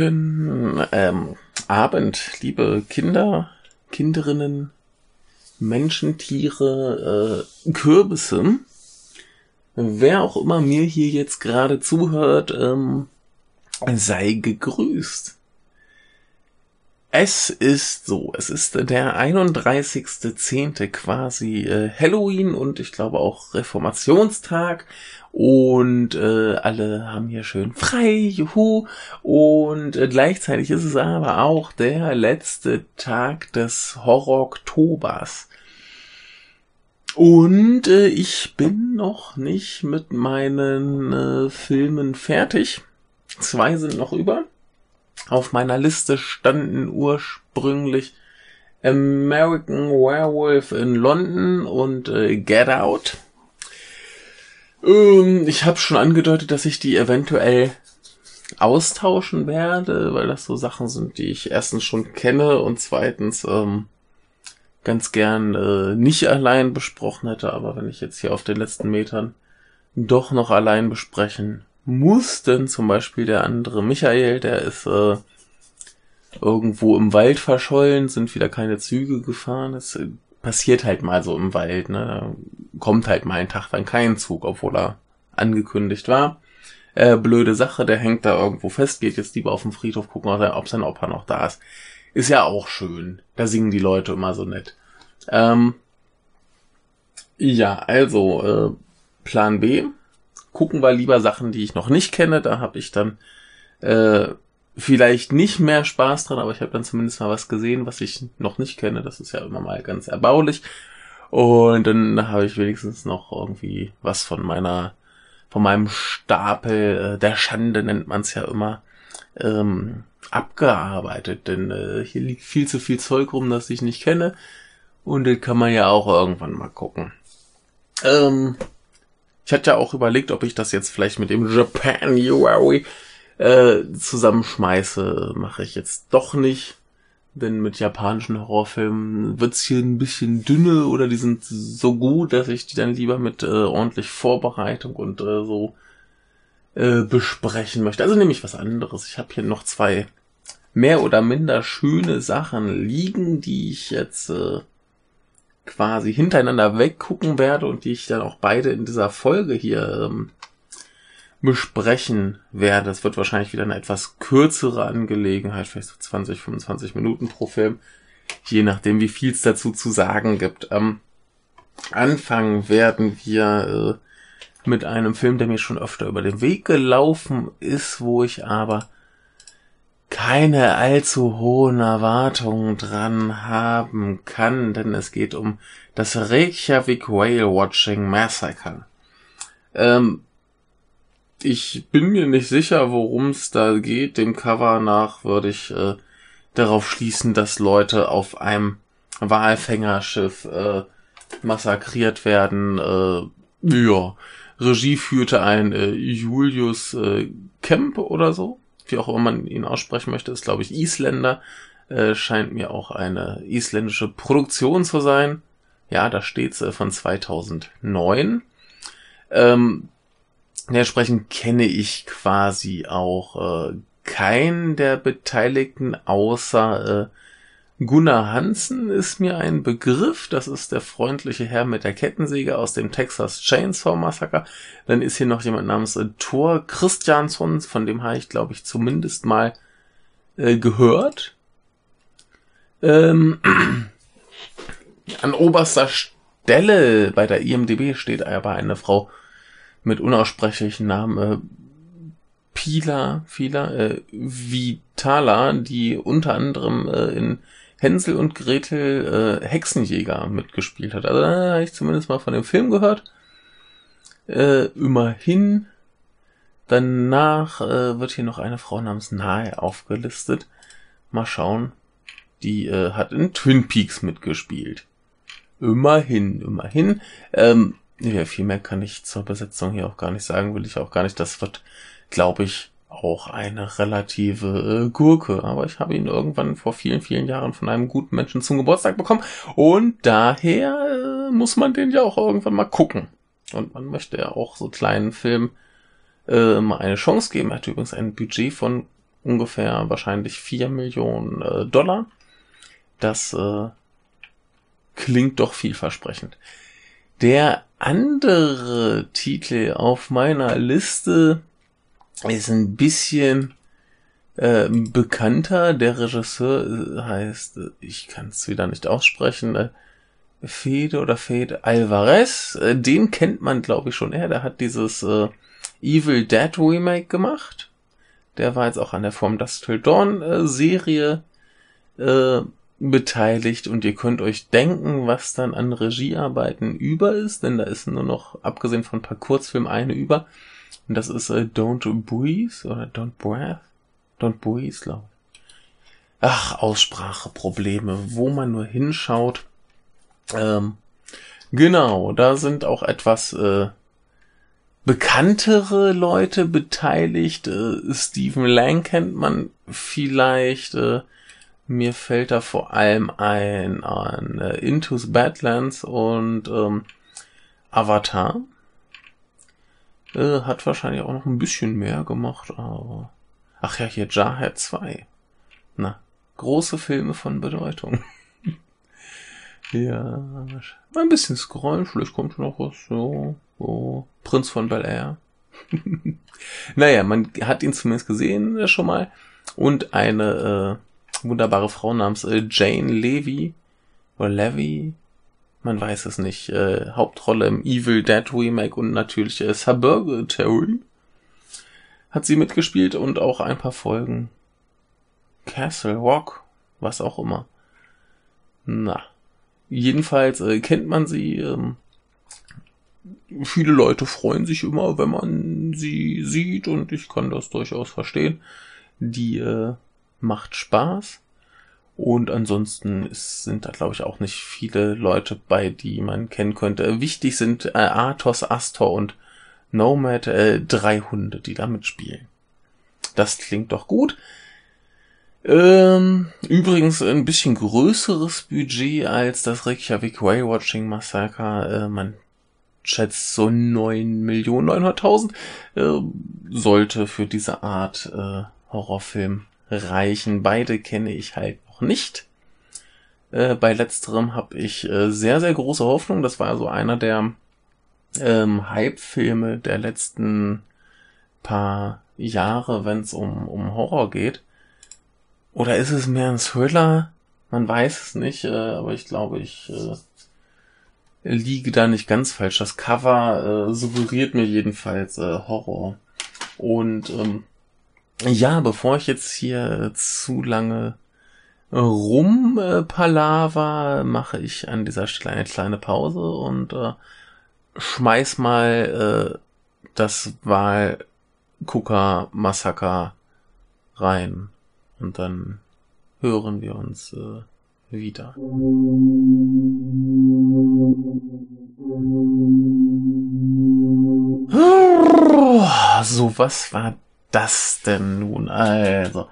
Guten ähm, Abend, liebe Kinder, Kinderinnen, Menschen, Tiere, äh, Kürbisse. Wer auch immer mir hier jetzt gerade zuhört, ähm, sei gegrüßt. Es ist so, es ist der 31.10. quasi äh, Halloween und ich glaube auch Reformationstag und äh, alle haben hier schön frei, juhu und äh, gleichzeitig ist es aber auch der letzte Tag des Horror-Oktobers. Und äh, ich bin noch nicht mit meinen äh, Filmen fertig. Zwei sind noch über. Auf meiner Liste standen ursprünglich American Werewolf in London und äh, Get Out. Ähm, ich habe schon angedeutet, dass ich die eventuell austauschen werde, weil das so Sachen sind, die ich erstens schon kenne und zweitens ähm, ganz gern äh, nicht allein besprochen hätte, aber wenn ich jetzt hier auf den letzten Metern doch noch allein besprechen muss, denn zum Beispiel der andere Michael, der ist äh, irgendwo im Wald verschollen, sind wieder keine Züge gefahren. Es äh, passiert halt mal so im Wald, ne? Kommt halt mal ein Tag dann kein Zug, obwohl er angekündigt war. Äh, blöde Sache, der hängt da irgendwo fest, geht jetzt lieber auf den Friedhof gucken, ob sein Opa noch da ist. Ist ja auch schön. Da singen die Leute immer so nett. Ähm, ja, also äh, Plan B. Gucken wir lieber Sachen, die ich noch nicht kenne. Da habe ich dann äh, vielleicht nicht mehr Spaß dran, aber ich habe dann zumindest mal was gesehen, was ich noch nicht kenne. Das ist ja immer mal ganz erbaulich. Und dann habe ich wenigstens noch irgendwie was von meiner, von meinem Stapel äh, der Schande nennt man es ja immer, ähm, abgearbeitet. Denn äh, hier liegt viel zu viel Zeug rum, das ich nicht kenne. Und das kann man ja auch irgendwann mal gucken. Ähm, ich hatte ja auch überlegt, ob ich das jetzt vielleicht mit dem Japan Japanuary äh, zusammenschmeiße. Mache ich jetzt doch nicht. Denn mit japanischen Horrorfilmen wird's hier ein bisschen dünne oder die sind so gut, dass ich die dann lieber mit äh, ordentlich Vorbereitung und äh, so äh, besprechen möchte. Also nehme ich was anderes. Ich habe hier noch zwei mehr oder minder schöne Sachen liegen, die ich jetzt äh, quasi hintereinander weggucken werde und die ich dann auch beide in dieser Folge hier ähm, besprechen werde. Es wird wahrscheinlich wieder eine etwas kürzere Angelegenheit, vielleicht so 20, 25 Minuten pro Film, je nachdem, wie viel es dazu zu sagen gibt. Ähm, anfangen werden wir äh, mit einem Film, der mir schon öfter über den Weg gelaufen ist, wo ich aber keine allzu hohen Erwartungen dran haben kann, denn es geht um das Reykjavik Whale Watching Massacre. Ähm, ich bin mir nicht sicher, worum es da geht. Dem Cover nach würde ich äh, darauf schließen, dass Leute auf einem Walfängerschiff äh, massakriert werden. Äh, ja, Regie führte ein äh, Julius äh, Kemp oder so wie auch immer man ihn aussprechen möchte, ist, glaube ich, Isländer. Äh, scheint mir auch eine isländische Produktion zu sein. Ja, da steht's äh, von 2009. Ähm, dementsprechend kenne ich quasi auch äh, keinen der Beteiligten, außer äh, Gunnar Hansen ist mir ein Begriff. Das ist der freundliche Herr mit der Kettensäge aus dem Texas Chainsaw Massacre. Dann ist hier noch jemand namens äh, Thor Christiansson, von dem habe ich, glaube ich, zumindest mal äh, gehört. Ähm, an oberster Stelle bei der IMDB steht aber eine Frau mit unaussprechlichen Namen. Äh, Pila, Pila, äh, Vitala, die unter anderem äh, in Hänsel und Gretel äh, Hexenjäger mitgespielt hat. Also da habe ich zumindest mal von dem Film gehört. Äh, immerhin. Danach äh, wird hier noch eine Frau namens Nahe aufgelistet. Mal schauen. Die äh, hat in Twin Peaks mitgespielt. Immerhin, immerhin. Ähm, ja, viel mehr kann ich zur Besetzung hier auch gar nicht sagen, will ich auch gar nicht. Das wird, glaube ich, auch eine relative äh, Gurke. Aber ich habe ihn irgendwann vor vielen, vielen Jahren von einem guten Menschen zum Geburtstag bekommen. Und daher äh, muss man den ja auch irgendwann mal gucken. Und man möchte ja auch so kleinen Filmen äh, mal eine Chance geben. Er hat übrigens ein Budget von ungefähr wahrscheinlich vier Millionen äh, Dollar. Das äh, klingt doch vielversprechend. Der andere Titel auf meiner Liste ist ein bisschen äh, bekannter. Der Regisseur äh, heißt, ich kann es wieder nicht aussprechen, äh, Fede oder Fede Alvarez. Äh, den kennt man, glaube ich, schon eher. Der hat dieses äh, Evil Dead Remake gemacht. Der war jetzt auch an der Form Dust Till Dawn äh, Serie beteiligt und ihr könnt euch denken, was dann an Regiearbeiten über ist, denn da ist nur noch, abgesehen von ein paar Kurzfilmen, eine über. Und das ist äh, Don't Breathe oder Don't Breath? Don't Breathe, glaube ich. Ach, Ausspracheprobleme, wo man nur hinschaut. Ähm, genau, da sind auch etwas äh, bekanntere Leute beteiligt. Äh, Stephen Lang kennt man vielleicht. Äh, mir fällt da vor allem ein an äh, Into's Badlands und ähm, Avatar. Äh, hat wahrscheinlich auch noch ein bisschen mehr gemacht, aber. Ach ja, hier Jarhead 2. Na, große Filme von Bedeutung. ja, mal ein bisschen scrollen, vielleicht kommt noch was. So, so. Prinz von Bel Air. naja, man hat ihn zumindest gesehen äh, schon mal. Und eine äh, wunderbare Frau namens äh, Jane Levy oder Levy, man weiß es nicht, äh, Hauptrolle im Evil Dead Remake und natürlich äh, Suburgatory hat sie mitgespielt und auch ein paar Folgen Castle Rock, was auch immer. Na, jedenfalls äh, kennt man sie. Ähm, viele Leute freuen sich immer, wenn man sie sieht und ich kann das durchaus verstehen. Die äh, macht Spaß. Und ansonsten ist, sind da, glaube ich, auch nicht viele Leute bei, die man kennen könnte. Wichtig sind äh, Athos, Astor und Nomad, äh, drei Hunde, die da mitspielen. Das klingt doch gut. Ähm, übrigens ein bisschen größeres Budget als das Reykjavik Whale-Watching Massaker. Äh, man schätzt so neun Millionen neunhunderttausend äh, sollte für diese Art äh, Horrorfilm reichen. Beide kenne ich halt noch nicht. Äh, bei letzterem habe ich äh, sehr, sehr große Hoffnung. Das war so einer der ähm, Hype-Filme der letzten paar Jahre, wenn es um, um Horror geht. Oder ist es mehr ein Thriller? Man weiß es nicht, äh, aber ich glaube, ich äh, liege da nicht ganz falsch. Das Cover äh, suggeriert mir jedenfalls äh, Horror. Und ähm, ja, bevor ich jetzt hier zu lange rumpalaver, mache ich an dieser Stelle eine kleine Pause und äh, schmeiß mal äh, das Wahlgucker-Massaker rein. Und dann hören wir uns äh, wieder. So, was war das denn nun? Also,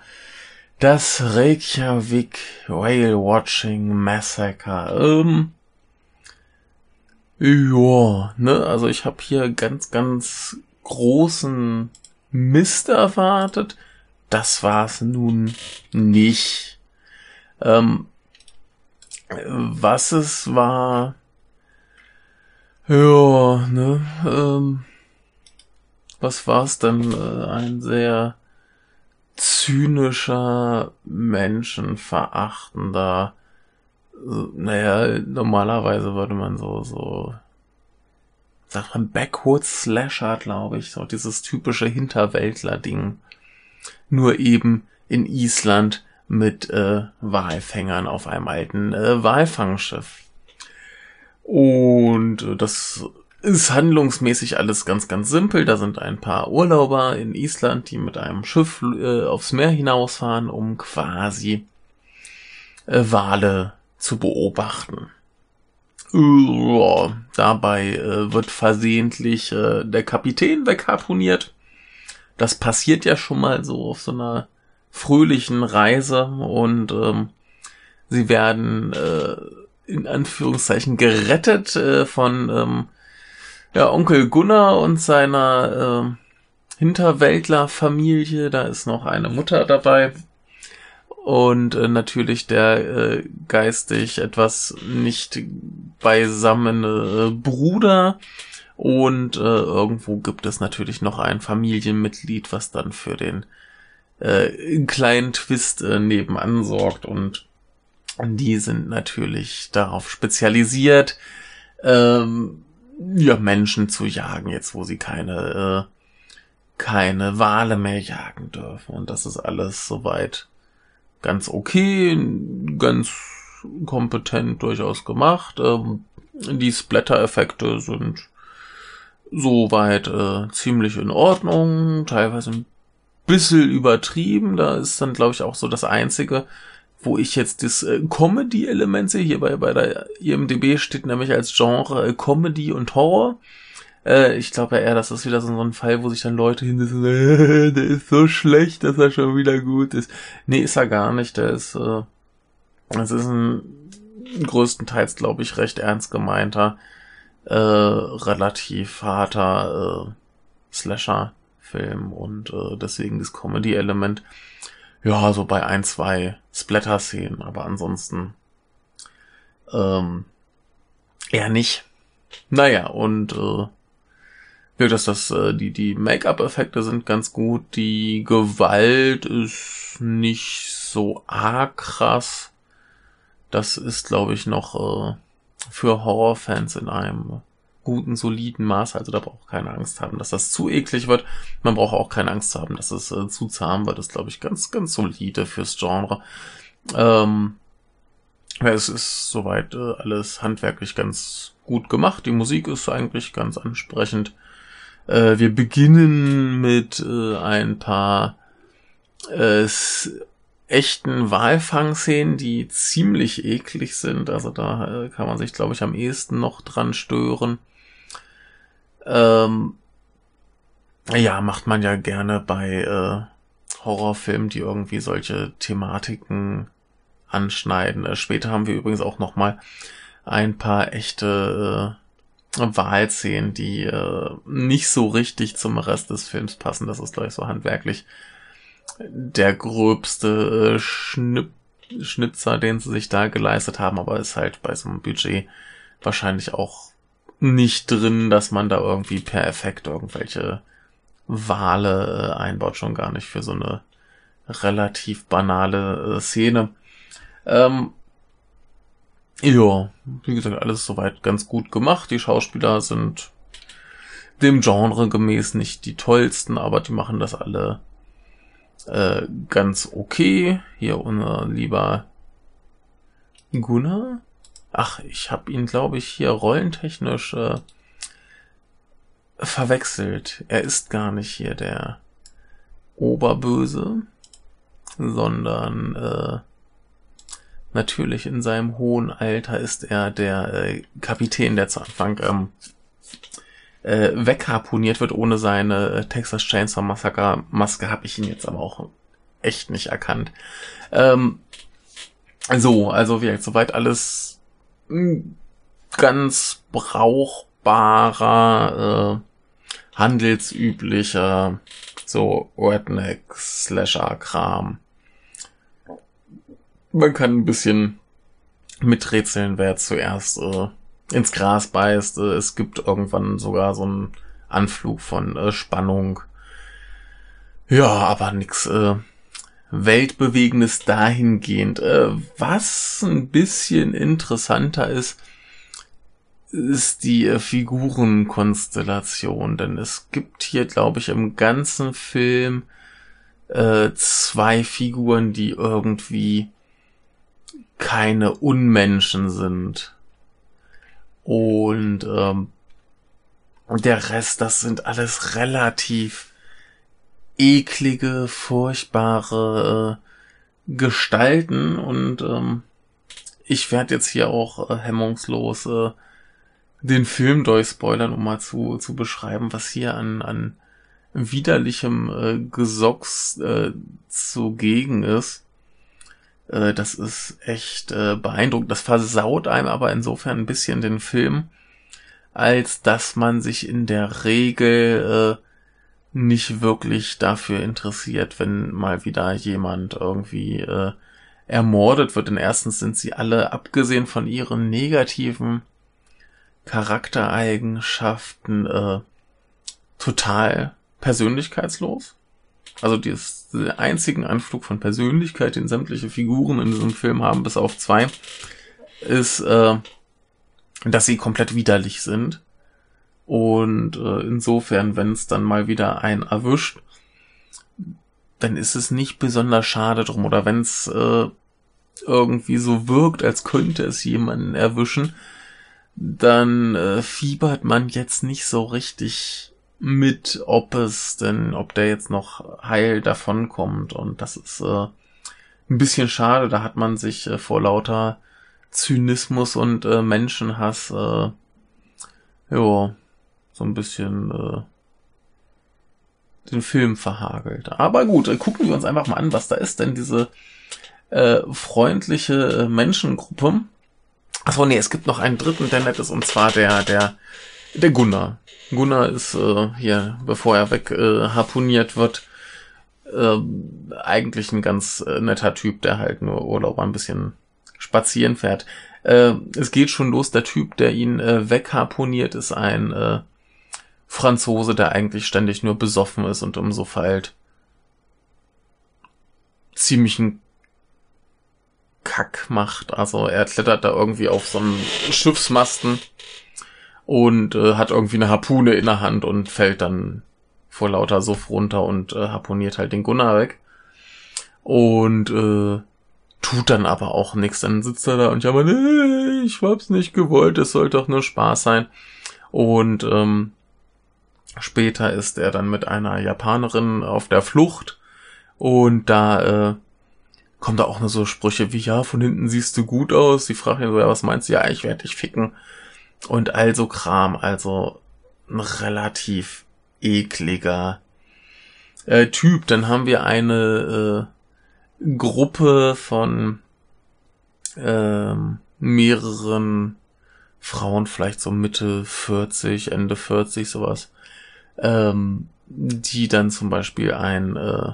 das Reykjavik Whale Watching Massacre. Ähm, ja, ne, also ich habe hier ganz, ganz großen Mist erwartet. Das war's nun nicht. Ähm, was es war, ja, ne, ähm, was war's denn? Äh, ein sehr zynischer, menschenverachtender, naja, normalerweise würde man so, so, sagt man Backwoods Slasher, glaube ich, so dieses typische Hinterwäldler-Ding. Nur eben in Island mit äh, Walfängern auf einem alten äh, Walfangschiff. Und äh, das ist handlungsmäßig alles ganz, ganz simpel. Da sind ein paar Urlauber in Island, die mit einem Schiff äh, aufs Meer hinausfahren, um quasi äh, Wale zu beobachten. Uh, dabei äh, wird versehentlich äh, der Kapitän wegharponiert. Das passiert ja schon mal so auf so einer fröhlichen Reise und ähm, sie werden äh, in Anführungszeichen gerettet äh, von ähm, ja, Onkel Gunnar und seiner Hinterwäldlerfamilie, da ist noch eine Mutter dabei. Und äh, natürlich der äh, geistig etwas nicht beisammene äh, Bruder. Und äh, irgendwo gibt es natürlich noch ein Familienmitglied, was dann für den äh, kleinen Twist äh, nebenan sorgt. Und die sind natürlich darauf spezialisiert, ähm, ja, Menschen zu jagen, jetzt wo sie keine, äh, keine Wale mehr jagen dürfen. Und das ist alles soweit ganz okay, ganz kompetent durchaus gemacht. Ähm, die Splatter-Effekte sind soweit äh, ziemlich in Ordnung, teilweise ein bisschen übertrieben. Da ist dann, glaube ich, auch so das Einzige, wo ich jetzt das äh, Comedy-Element sehe. Hier bei, bei der IMDB steht nämlich als Genre äh, Comedy und Horror. Äh, ich glaube eher, das ist wieder so, ein Fall, wo sich dann Leute hinsetzen, der ist so schlecht, dass er schon wieder gut ist. Nee, ist er gar nicht. Der ist, äh, es ist ein größtenteils, glaube ich, recht ernst gemeinter, äh, relativ harter äh, Slasher-Film und äh, deswegen das Comedy-Element. Ja, so bei ein, zwei Splatter-Szenen, aber ansonsten ähm, eher nicht. Naja, und äh, ja, dass das, äh, die, die Make-up-Effekte sind ganz gut, die Gewalt ist nicht so arg krass. Das ist, glaube ich, noch äh, für Horrorfans in einem guten, soliden Maß. Also da braucht keiner Angst haben, dass das zu eklig wird. Man braucht auch keine Angst haben, dass es äh, zu zahm wird. Das ist, glaube ich, ganz, ganz solide fürs Genre. Ähm, ja, es ist soweit äh, alles handwerklich ganz gut gemacht. Die Musik ist eigentlich ganz ansprechend. Äh, wir beginnen mit äh, ein paar äh, echten Walfangszenen, die ziemlich eklig sind. Also da äh, kann man sich, glaube ich, am ehesten noch dran stören. Ähm, ja, macht man ja gerne bei äh, Horrorfilmen, die irgendwie solche Thematiken anschneiden. Äh, später haben wir übrigens auch noch mal ein paar echte äh, Wahlszenen, die äh, nicht so richtig zum Rest des Films passen. Das ist gleich so handwerklich der gröbste äh, Schnipp Schnitzer, den sie sich da geleistet haben, aber ist halt bei so einem Budget wahrscheinlich auch nicht drin, dass man da irgendwie per Effekt irgendwelche Wale äh, einbaut, schon gar nicht für so eine relativ banale äh, Szene. Ähm, ja, wie gesagt, alles soweit ganz gut gemacht. Die Schauspieler sind dem Genre gemäß nicht die tollsten, aber die machen das alle äh, ganz okay. Hier unser lieber Gunnar. Ach, ich habe ihn, glaube ich, hier rollentechnisch äh, verwechselt. Er ist gar nicht hier der Oberböse, sondern äh, natürlich in seinem hohen Alter ist er der äh, Kapitän, der zu Anfang ähm, äh, wegharponiert wird ohne seine äh, Texas Chainsaw Massacre Maske, habe ich ihn jetzt aber auch echt nicht erkannt. Ähm, so, also wie soweit alles ganz brauchbarer, äh, handelsüblicher, so Redneck-Slasher-Kram. Man kann ein bisschen miträtseln, wer zuerst äh, ins Gras beißt. Äh, es gibt irgendwann sogar so einen Anflug von äh, Spannung. Ja, aber nix äh, Weltbewegendes dahingehend. Äh, was ein bisschen interessanter ist, ist die äh, Figurenkonstellation, denn es gibt hier, glaube ich, im ganzen Film äh, zwei Figuren, die irgendwie keine Unmenschen sind. Und ähm, der Rest, das sind alles relativ eklige, furchtbare äh, Gestalten und ähm, ich werde jetzt hier auch äh, hemmungslos äh, den Film durchspoilern, um mal zu, zu beschreiben, was hier an, an widerlichem äh, Gesocks äh, zugegen ist. Äh, das ist echt äh, beeindruckend. Das versaut einem aber insofern ein bisschen den Film, als dass man sich in der Regel äh, nicht wirklich dafür interessiert, wenn mal wieder jemand irgendwie äh, ermordet wird. Denn erstens sind sie alle, abgesehen von ihren negativen Charaktereigenschaften, äh, total persönlichkeitslos. Also die einzigen Anflug von Persönlichkeit, den sämtliche Figuren in diesem Film haben, bis auf zwei, ist, äh, dass sie komplett widerlich sind. Und äh, insofern, wenn es dann mal wieder einen erwischt, dann ist es nicht besonders schade drum. Oder wenn es äh, irgendwie so wirkt, als könnte es jemanden erwischen, dann äh, fiebert man jetzt nicht so richtig mit, ob es denn, ob der jetzt noch heil davonkommt. Und das ist äh, ein bisschen schade. Da hat man sich äh, vor lauter Zynismus und äh, Menschenhass, äh, ja, so ein bisschen äh, den Film verhagelt. Aber gut, gucken wir uns einfach mal an, was da ist. Denn diese äh, freundliche äh, Menschengruppe. Achso, nee, es gibt noch einen dritten, der nett ist, und zwar der, der, der Gunnar. Gunnar ist äh, hier, bevor er weg äh, harpuniert wird, äh, eigentlich ein ganz äh, netter Typ, der halt nur Urlaub ein bisschen spazieren fährt. Äh, es geht schon los, der Typ, der ihn äh, wegharponiert, ist ein äh, Franzose, der eigentlich ständig nur besoffen ist und um so halt ziemlichen Kack macht. Also er klettert da irgendwie auf so einen Schiffsmasten und äh, hat irgendwie eine Harpune in der Hand und fällt dann vor lauter Suff runter und äh, harponiert halt den Gunnar weg. Und äh, tut dann aber auch nichts. Dann sitzt er da und ja, aber nee, ich hab's nicht gewollt, es soll doch nur Spaß sein. Und ähm, später ist er dann mit einer Japanerin auf der Flucht und da äh, kommt da auch nur so Sprüche wie, ja, von hinten siehst du gut aus. Sie fragt ihn so, ja, was meinst du? Ja, ich werde dich ficken. Und also Kram, also ein relativ ekliger äh, Typ. Dann haben wir eine äh, Gruppe von ähm, mehreren Frauen, vielleicht so Mitte 40, Ende 40, sowas, ähm, die dann zum Beispiel ein äh,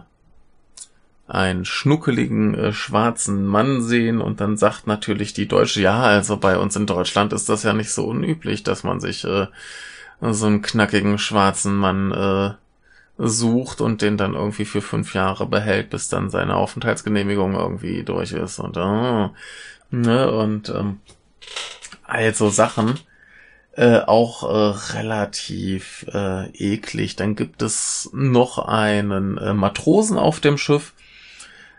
einen schnuckeligen äh, schwarzen Mann sehen und dann sagt natürlich die Deutsche, ja, also bei uns in Deutschland ist das ja nicht so unüblich, dass man sich äh, so einen knackigen schwarzen Mann äh, sucht und den dann irgendwie für fünf Jahre behält, bis dann seine Aufenthaltsgenehmigung irgendwie durch ist und oh, ne, und ähm, also Sachen äh, auch äh, relativ äh, eklig. Dann gibt es noch einen äh, Matrosen auf dem Schiff,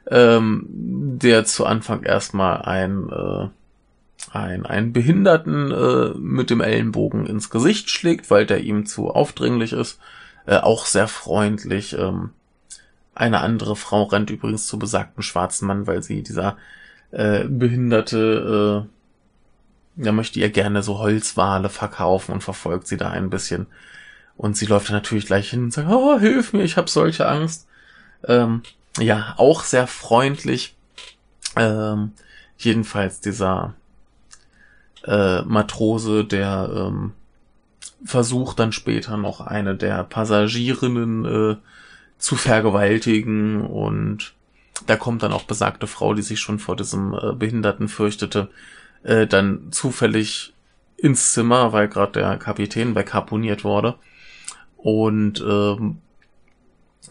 ähm, der zu Anfang erstmal ein, äh, ein, einen Behinderten äh, mit dem Ellenbogen ins Gesicht schlägt, weil der ihm zu aufdringlich ist. Äh, auch sehr freundlich. Ähm, eine andere Frau rennt übrigens zu besagten schwarzen Mann, weil sie dieser äh, Behinderte, da möchte ihr gerne so Holzwale verkaufen und verfolgt sie da ein bisschen. Und sie läuft dann natürlich gleich hin und sagt, oh, hilf mir, ich habe solche Angst. Ähm, ja, auch sehr freundlich. Ähm, jedenfalls dieser äh, Matrose, der ähm, versucht dann später noch eine der Passagierinnen äh, zu vergewaltigen und da kommt dann auch besagte Frau, die sich schon vor diesem äh, Behinderten fürchtete, äh, dann zufällig ins Zimmer, weil gerade der Kapitän wegharponiert wurde und ähm,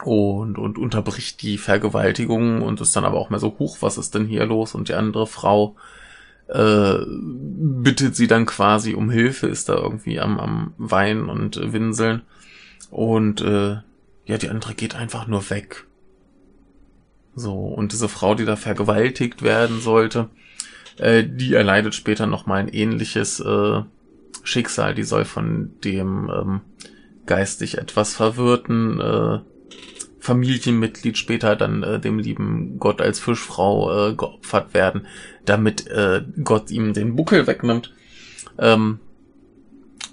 und, und unterbricht die Vergewaltigung und ist dann aber auch mehr so, hoch, was ist denn hier los? Und die andere Frau äh, bittet sie dann quasi um Hilfe, ist da irgendwie am, am Weinen und äh, Winseln. Und äh, ja, die andere geht einfach nur weg. So, und diese Frau, die da vergewaltigt werden sollte, äh, die erleidet später nochmal ein ähnliches äh, Schicksal. Die soll von dem ähm, geistig etwas verwirrten äh, Familienmitglied später dann äh, dem lieben Gott als Fischfrau äh, geopfert werden, damit äh, Gott ihm den Buckel wegnimmt. Ähm,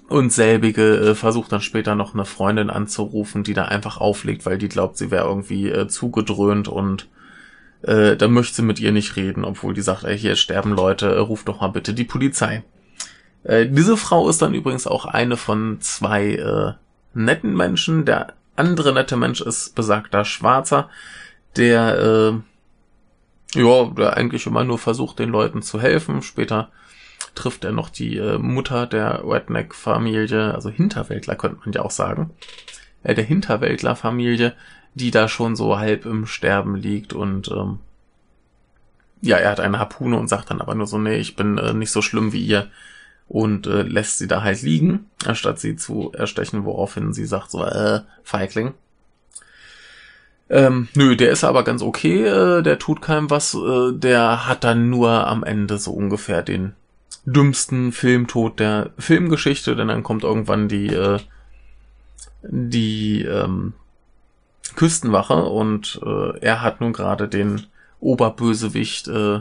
und selbige äh, versucht dann später noch eine Freundin anzurufen, die da einfach auflegt, weil die glaubt, sie wäre irgendwie äh, zugedröhnt und äh, dann möchte sie mit ihr nicht reden, obwohl die sagt, ey, hier sterben Leute, äh, ruf doch mal bitte die Polizei. Äh, diese Frau ist dann übrigens auch eine von zwei äh, netten Menschen. Der andere nette Mensch ist besagter Schwarzer, der, äh, ja, der eigentlich immer nur versucht, den Leuten zu helfen. Später trifft er noch die äh, Mutter der Redneck-Familie, also Hinterwäldler könnte man ja auch sagen, äh, der Hinterwäldler-Familie, die da schon so halb im Sterben liegt und ähm, ja, er hat eine Harpune und sagt dann aber nur so, nee, ich bin äh, nicht so schlimm wie ihr und äh, lässt sie da halt liegen, anstatt sie zu erstechen, woraufhin sie sagt so, äh, Feigling. Ähm, nö, der ist aber ganz okay, äh, der tut keinem was, äh, der hat dann nur am Ende so ungefähr den dümmsten Filmtod der Filmgeschichte, denn dann kommt irgendwann die, äh, die ähm, Küstenwache und äh, er hat nun gerade den Oberbösewicht äh,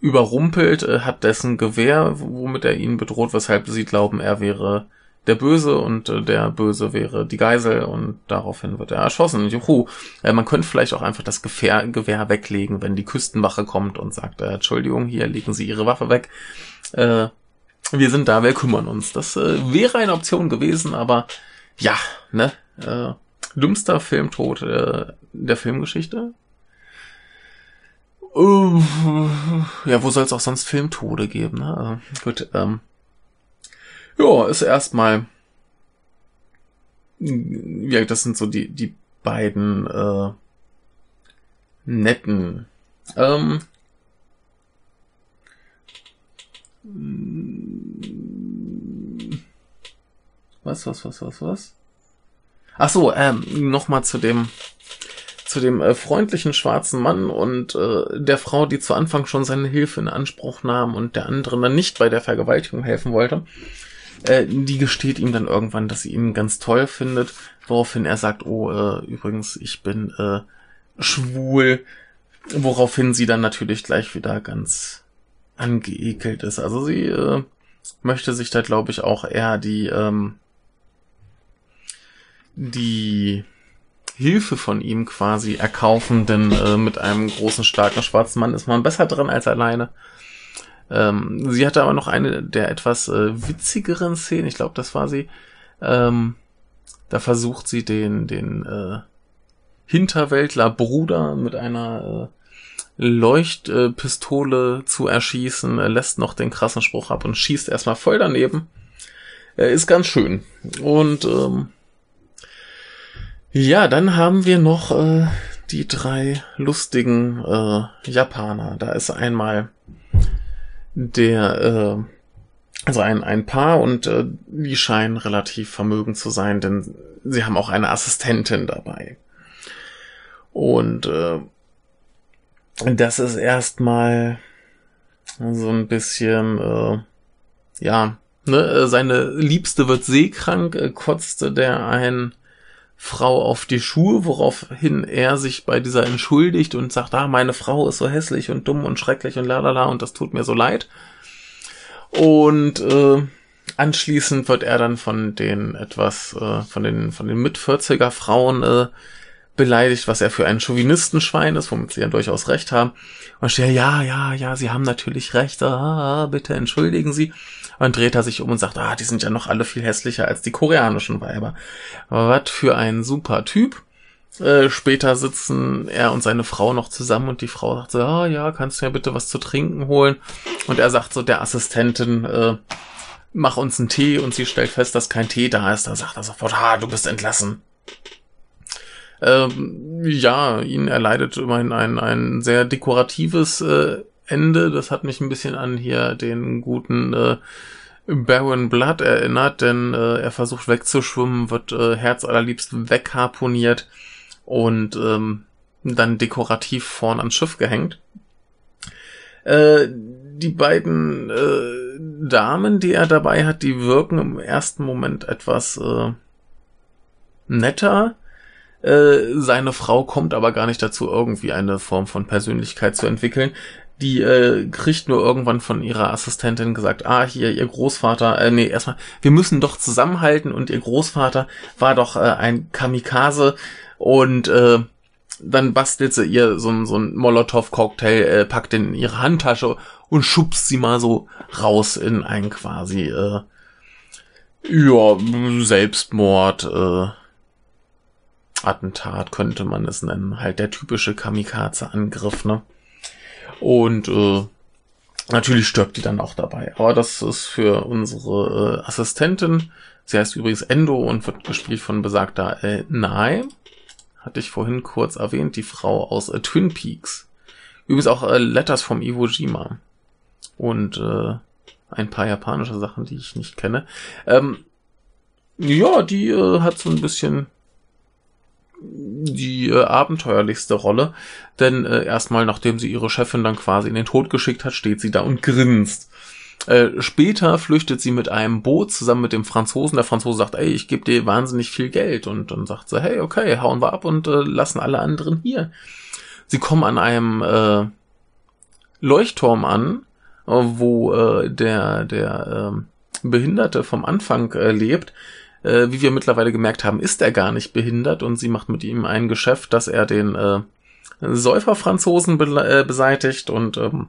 überrumpelt, äh, hat dessen Gewehr, womit er ihn bedroht, weshalb sie glauben, er wäre der Böse und äh, der Böse wäre die Geisel und daraufhin wird er erschossen. Juhu. Äh, man könnte vielleicht auch einfach das Gewehr, Gewehr weglegen, wenn die Küstenwache kommt und sagt, äh, Entschuldigung, hier legen Sie Ihre Waffe weg. Äh, wir sind da, wir kümmern uns. Das äh, wäre eine Option gewesen, aber ja, ne? Äh, dümmster Filmtod äh, der Filmgeschichte. Uh, ja, wo soll es auch sonst Filmtode geben? Ne? Uh, gut, ähm, ja, ist erstmal, ja, das sind so die die beiden äh, netten. Ähm, was, was, was, was, was? Ach so, ähm, nochmal zu dem zu dem äh, freundlichen schwarzen Mann und äh, der Frau, die zu Anfang schon seine Hilfe in Anspruch nahm und der anderen dann nicht bei der Vergewaltigung helfen wollte. Äh, die gesteht ihm dann irgendwann, dass sie ihn ganz toll findet, woraufhin er sagt, oh, äh, übrigens, ich bin äh, schwul, woraufhin sie dann natürlich gleich wieder ganz angeekelt ist. Also sie äh, möchte sich da, glaube ich, auch eher die ähm, die Hilfe von ihm quasi erkaufen, denn äh, mit einem großen, starken schwarzen Mann ist man besser dran als alleine. Ähm, sie hatte aber noch eine der etwas äh, witzigeren Szenen, ich glaube, das war sie. Ähm, da versucht sie den, den äh, Hinterwäldler Bruder mit einer äh, Leuchtpistole zu erschießen, er lässt noch den krassen Spruch ab und schießt erstmal voll daneben. Ist ganz schön. Und ähm, ja, dann haben wir noch äh, die drei lustigen äh, Japaner. Da ist einmal der, äh, also ein, ein Paar und äh, die scheinen relativ vermögend zu sein, denn sie haben auch eine Assistentin dabei. Und äh, das ist erstmal so ein bisschen, äh, ja, ne, seine Liebste wird seekrank, äh, kotzte der ein Frau auf die Schuhe, woraufhin er sich bei dieser entschuldigt und sagt, ah, meine Frau ist so hässlich und dumm und schrecklich und lalala und das tut mir so leid. Und äh, anschließend wird er dann von den etwas, äh, von den, von den Mit-40er Frauen äh, beleidigt, was er für ein Chauvinistenschwein ist, womit sie ja durchaus recht haben. Und steht, ja, ja, ja, sie haben natürlich recht, ah, bitte entschuldigen Sie. Und dreht er sich um und sagt, ah, die sind ja noch alle viel hässlicher als die koreanischen Weiber. Was für ein super Typ. Äh, später sitzen er und seine Frau noch zusammen und die Frau sagt so, ah, ja, kannst du ja bitte was zu trinken holen? Und er sagt so der Assistentin, äh, mach uns einen Tee und sie stellt fest, dass kein Tee da ist. Da sagt er sofort, ah, du bist entlassen. Ähm, ja, ihn erleidet immerhin ein, ein sehr dekoratives äh, Ende. Das hat mich ein bisschen an hier den guten äh, Baron Blood erinnert, denn äh, er versucht wegzuschwimmen, wird äh, herzallerliebst wegharponiert und ähm, dann dekorativ vorn ans Schiff gehängt. Äh, die beiden äh, Damen, die er dabei hat, die wirken im ersten Moment etwas äh, netter. Äh, seine Frau kommt aber gar nicht dazu, irgendwie eine Form von Persönlichkeit zu entwickeln. Die äh, kriegt nur irgendwann von ihrer Assistentin gesagt, ah, hier, ihr Großvater, äh, nee, erstmal, wir müssen doch zusammenhalten und ihr Großvater war doch äh, ein Kamikaze und äh, dann bastelt sie ihr so ein, so ein Molotow-Cocktail, äh, packt den in ihre Handtasche und schubst sie mal so raus in ein quasi, äh, ja, Selbstmord, äh, Attentat könnte man es nennen. Halt der typische Kamikaze-Angriff, ne? Und äh, natürlich stirbt die dann auch dabei. Aber das ist für unsere äh, Assistentin. Sie heißt übrigens Endo und wird gespielt von besagter äh, Nae. Hatte ich vorhin kurz erwähnt, die Frau aus äh, Twin Peaks. Übrigens auch äh, Letters vom Iwo Jima. Und äh, ein paar japanische Sachen, die ich nicht kenne. Ähm, ja, die äh, hat so ein bisschen die äh, abenteuerlichste Rolle, denn äh, erstmal, nachdem sie ihre Chefin dann quasi in den Tod geschickt hat, steht sie da und grinst. Äh, später flüchtet sie mit einem Boot zusammen mit dem Franzosen. Der Franzose sagt, ey, ich gebe dir wahnsinnig viel Geld. Und dann sagt sie, hey, okay, hauen wir ab und äh, lassen alle anderen hier. Sie kommen an einem äh, Leuchtturm an, äh, wo äh, der, der äh, Behinderte vom Anfang äh, lebt äh, wie wir mittlerweile gemerkt haben, ist er gar nicht behindert und sie macht mit ihm ein Geschäft, dass er den äh, Säuferfranzosen be äh, beseitigt und ähm,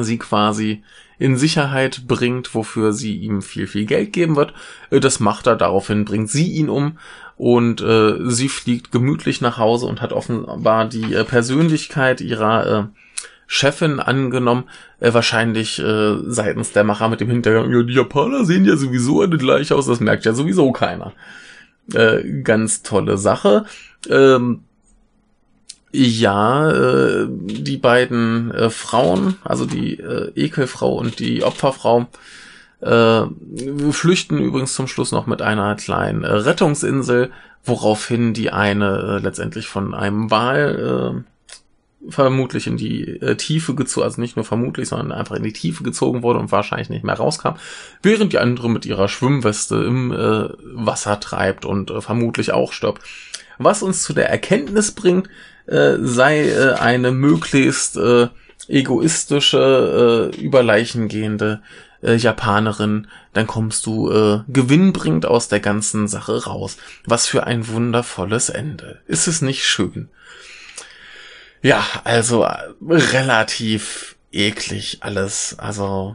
sie quasi in Sicherheit bringt, wofür sie ihm viel, viel Geld geben wird. Äh, das macht er, daraufhin bringt sie ihn um und äh, sie fliegt gemütlich nach Hause und hat offenbar die äh, Persönlichkeit ihrer äh, Chefin angenommen, äh, wahrscheinlich äh, seitens der Macher mit dem Hintergrund, ja, die Japaner sehen ja sowieso alle gleich aus, das merkt ja sowieso keiner. Äh, ganz tolle Sache. Ähm, ja, äh, die beiden äh, Frauen, also die äh, Ekelfrau und die Opferfrau, äh, flüchten übrigens zum Schluss noch mit einer kleinen äh, Rettungsinsel, woraufhin die eine äh, letztendlich von einem Wal äh, vermutlich in die äh, Tiefe gezogen, also nicht nur vermutlich, sondern einfach in die Tiefe gezogen wurde und wahrscheinlich nicht mehr rauskam, während die andere mit ihrer Schwimmweste im äh, Wasser treibt und äh, vermutlich auch stirbt. Was uns zu der Erkenntnis bringt, äh, sei äh, eine möglichst äh, egoistische, über Leichen gehende Japanerin, dann kommst du äh, gewinnbringend aus der ganzen Sache raus. Was für ein wundervolles Ende. Ist es nicht schön? Ja, also äh, relativ eklig alles. Also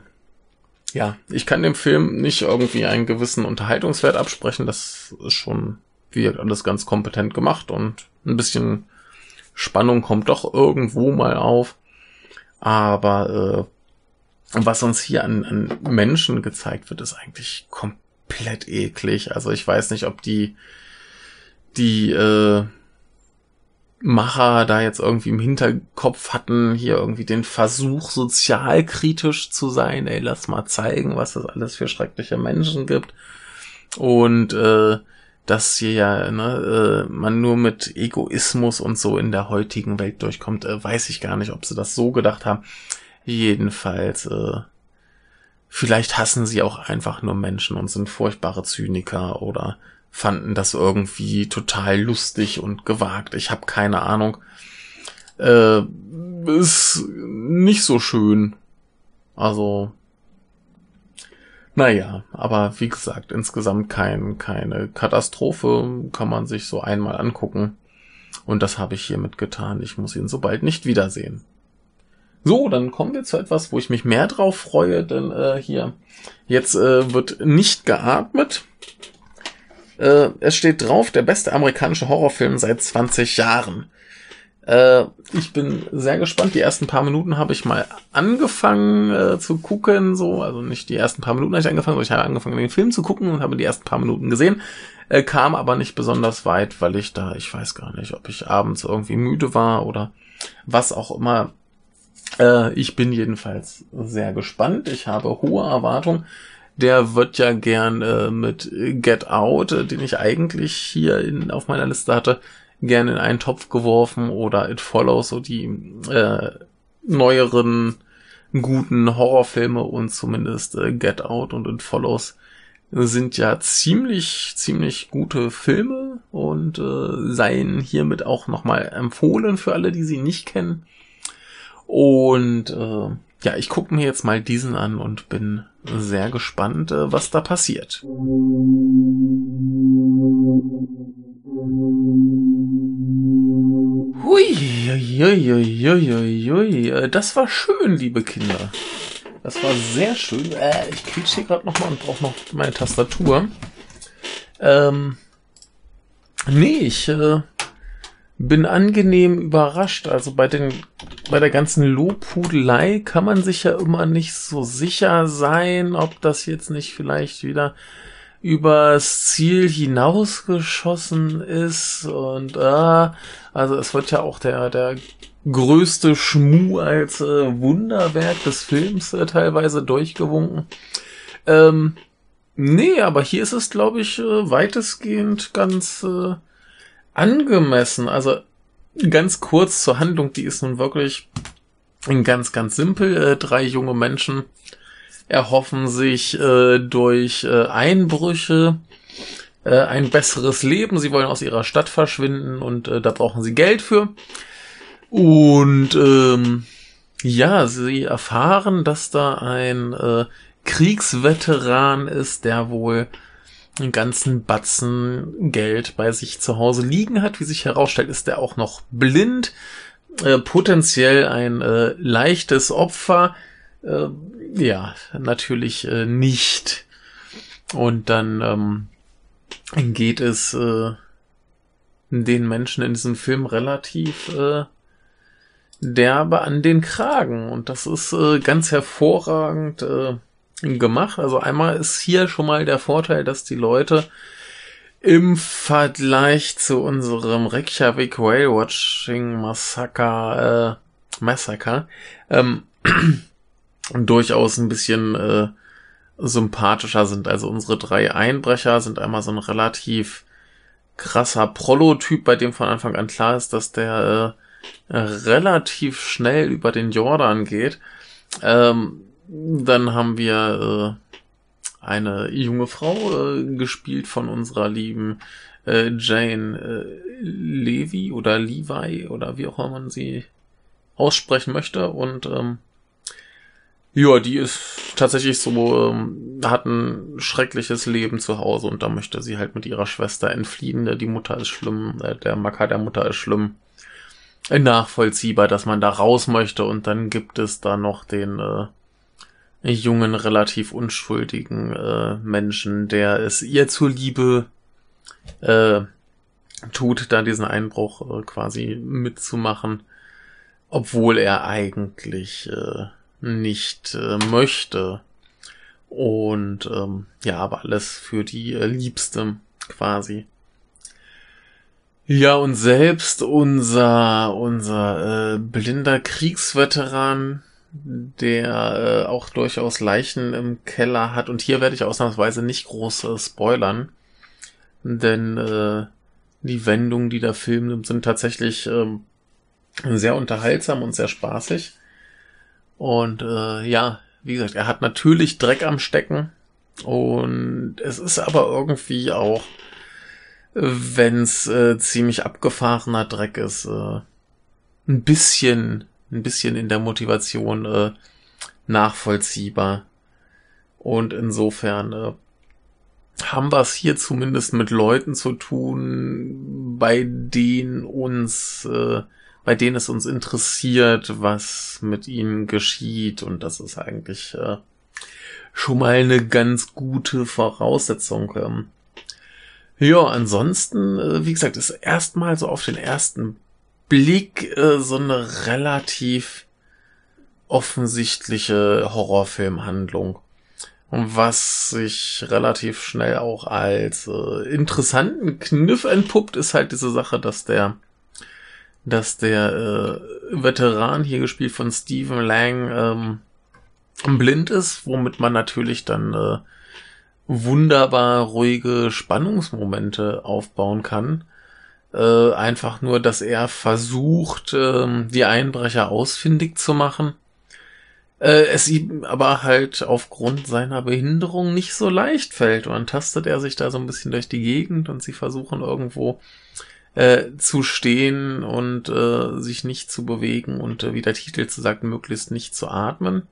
ja, ich kann dem Film nicht irgendwie einen gewissen Unterhaltungswert absprechen. Das ist schon, wie alles ganz kompetent gemacht und ein bisschen Spannung kommt doch irgendwo mal auf. Aber äh, was uns hier an, an Menschen gezeigt wird, ist eigentlich komplett eklig. Also ich weiß nicht, ob die die äh, Macher da jetzt irgendwie im Hinterkopf hatten, hier irgendwie den Versuch, sozialkritisch zu sein. Ey, lass mal zeigen, was das alles für schreckliche Menschen gibt. Und äh, dass hier ja ne, äh, man nur mit Egoismus und so in der heutigen Welt durchkommt, äh, weiß ich gar nicht, ob sie das so gedacht haben. Jedenfalls, äh, vielleicht hassen sie auch einfach nur Menschen und sind furchtbare Zyniker oder fanden das irgendwie total lustig und gewagt. Ich habe keine Ahnung. Äh, ist nicht so schön. Also, naja, aber wie gesagt, insgesamt kein, keine Katastrophe, kann man sich so einmal angucken. Und das habe ich hiermit getan. Ich muss ihn so bald nicht wiedersehen. So, dann kommen wir zu etwas, wo ich mich mehr drauf freue, denn äh, hier, jetzt äh, wird nicht geatmet. Äh, es steht drauf, der beste amerikanische Horrorfilm seit 20 Jahren. Äh, ich bin sehr gespannt. Die ersten paar Minuten habe ich mal angefangen äh, zu gucken, so, also nicht die ersten paar Minuten habe ich angefangen, sondern ich habe angefangen, den Film zu gucken und habe die ersten paar Minuten gesehen, äh, kam aber nicht besonders weit, weil ich da, ich weiß gar nicht, ob ich abends irgendwie müde war oder was auch immer. Äh, ich bin jedenfalls sehr gespannt. Ich habe hohe Erwartungen der wird ja gern äh, mit Get Out, äh, den ich eigentlich hier in, auf meiner Liste hatte, gern in einen Topf geworfen oder It Follows, so die äh, neueren guten Horrorfilme und zumindest äh, Get Out und It Follows sind ja ziemlich, ziemlich gute Filme und äh, seien hiermit auch nochmal empfohlen für alle, die sie nicht kennen. Und äh, ja, ich gucke mir jetzt mal diesen an und bin sehr gespannt, äh, was da passiert. Hui, hui, hui, hui. Äh, das war schön, liebe Kinder. Das war sehr schön. Äh, ich quietsche hier gerade nochmal und brauche noch meine Tastatur. Ähm, nee, ich äh, bin angenehm überrascht. Also bei den, bei der ganzen Lobhudelei kann man sich ja immer nicht so sicher sein, ob das jetzt nicht vielleicht wieder übers Ziel hinausgeschossen ist und äh, also es wird ja auch der der größte Schmu als äh, Wunderwerk des Films äh, teilweise durchgewunken. Ähm, nee, aber hier ist es, glaube ich, äh, weitestgehend ganz äh, angemessen. Also ganz kurz zur Handlung, die ist nun wirklich ganz, ganz simpel. Äh, drei junge Menschen erhoffen sich äh, durch äh, Einbrüche äh, ein besseres Leben. Sie wollen aus ihrer Stadt verschwinden und äh, da brauchen sie Geld für. Und ähm, ja, sie erfahren, dass da ein äh, Kriegsveteran ist, der wohl einen ganzen Batzen Geld bei sich zu Hause liegen hat. Wie sich herausstellt, ist er auch noch blind, äh, potenziell ein äh, leichtes Opfer. Äh, ja, natürlich äh, nicht. Und dann ähm, geht es äh, den Menschen in diesem Film relativ äh, derbe an den Kragen. Und das ist ganz hervorragend gemacht. Also einmal ist hier schon mal der Vorteil, dass die Leute im Vergleich zu unserem Reykjavik Whale Watching Massaker, äh, Massaker, ähm, durchaus ein bisschen äh, sympathischer sind. Also unsere drei Einbrecher sind einmal so ein relativ krasser Prolotyp, bei dem von Anfang an klar ist, dass der äh, relativ schnell über den Jordan geht. Ähm, dann haben wir äh, eine junge Frau, äh, gespielt von unserer lieben äh, Jane äh, Levi oder Levi oder wie auch immer man sie aussprechen möchte. Und ähm, ja, die ist tatsächlich so, ähm, hat ein schreckliches Leben zu Hause und da möchte sie halt mit ihrer Schwester entfliehen. Die Mutter ist schlimm, äh, der Macker der Mutter ist schlimm nachvollziehbar, dass man da raus möchte und dann gibt es da noch den äh, jungen, relativ unschuldigen äh, Menschen, der es ihr zuliebe äh, tut, da diesen Einbruch äh, quasi mitzumachen, obwohl er eigentlich äh, nicht äh, möchte. Und ähm, ja, aber alles für die äh, Liebste quasi. Ja, und selbst unser, unser äh, blinder Kriegsveteran, der äh, auch durchaus Leichen im Keller hat. Und hier werde ich ausnahmsweise nicht groß äh, spoilern, denn äh, die Wendungen, die der Film nimmt, sind tatsächlich äh, sehr unterhaltsam und sehr spaßig. Und äh, ja, wie gesagt, er hat natürlich Dreck am Stecken. Und es ist aber irgendwie auch wenn's äh, ziemlich abgefahrener Dreck ist, äh, ein bisschen, ein bisschen in der Motivation äh, nachvollziehbar. Und insofern äh, haben wir es hier zumindest mit Leuten zu tun, bei denen uns, äh, bei denen es uns interessiert, was mit ihnen geschieht. Und das ist eigentlich äh, schon mal eine ganz gute Voraussetzung. Ähm, ja, ansonsten, äh, wie gesagt, ist erstmal so auf den ersten Blick äh, so eine relativ offensichtliche Horrorfilmhandlung. Was sich relativ schnell auch als äh, interessanten Kniff entpuppt, ist halt diese Sache, dass der, dass der äh, Veteran hier gespielt von Stephen Lang ähm, blind ist, womit man natürlich dann äh, wunderbar ruhige Spannungsmomente aufbauen kann. Äh, einfach nur, dass er versucht, äh, die Einbrecher ausfindig zu machen. Äh, es ihm aber halt aufgrund seiner Behinderung nicht so leicht fällt. Und dann tastet er sich da so ein bisschen durch die Gegend und sie versuchen irgendwo äh, zu stehen und äh, sich nicht zu bewegen und äh, wie der Titel zu sagt, möglichst nicht zu atmen.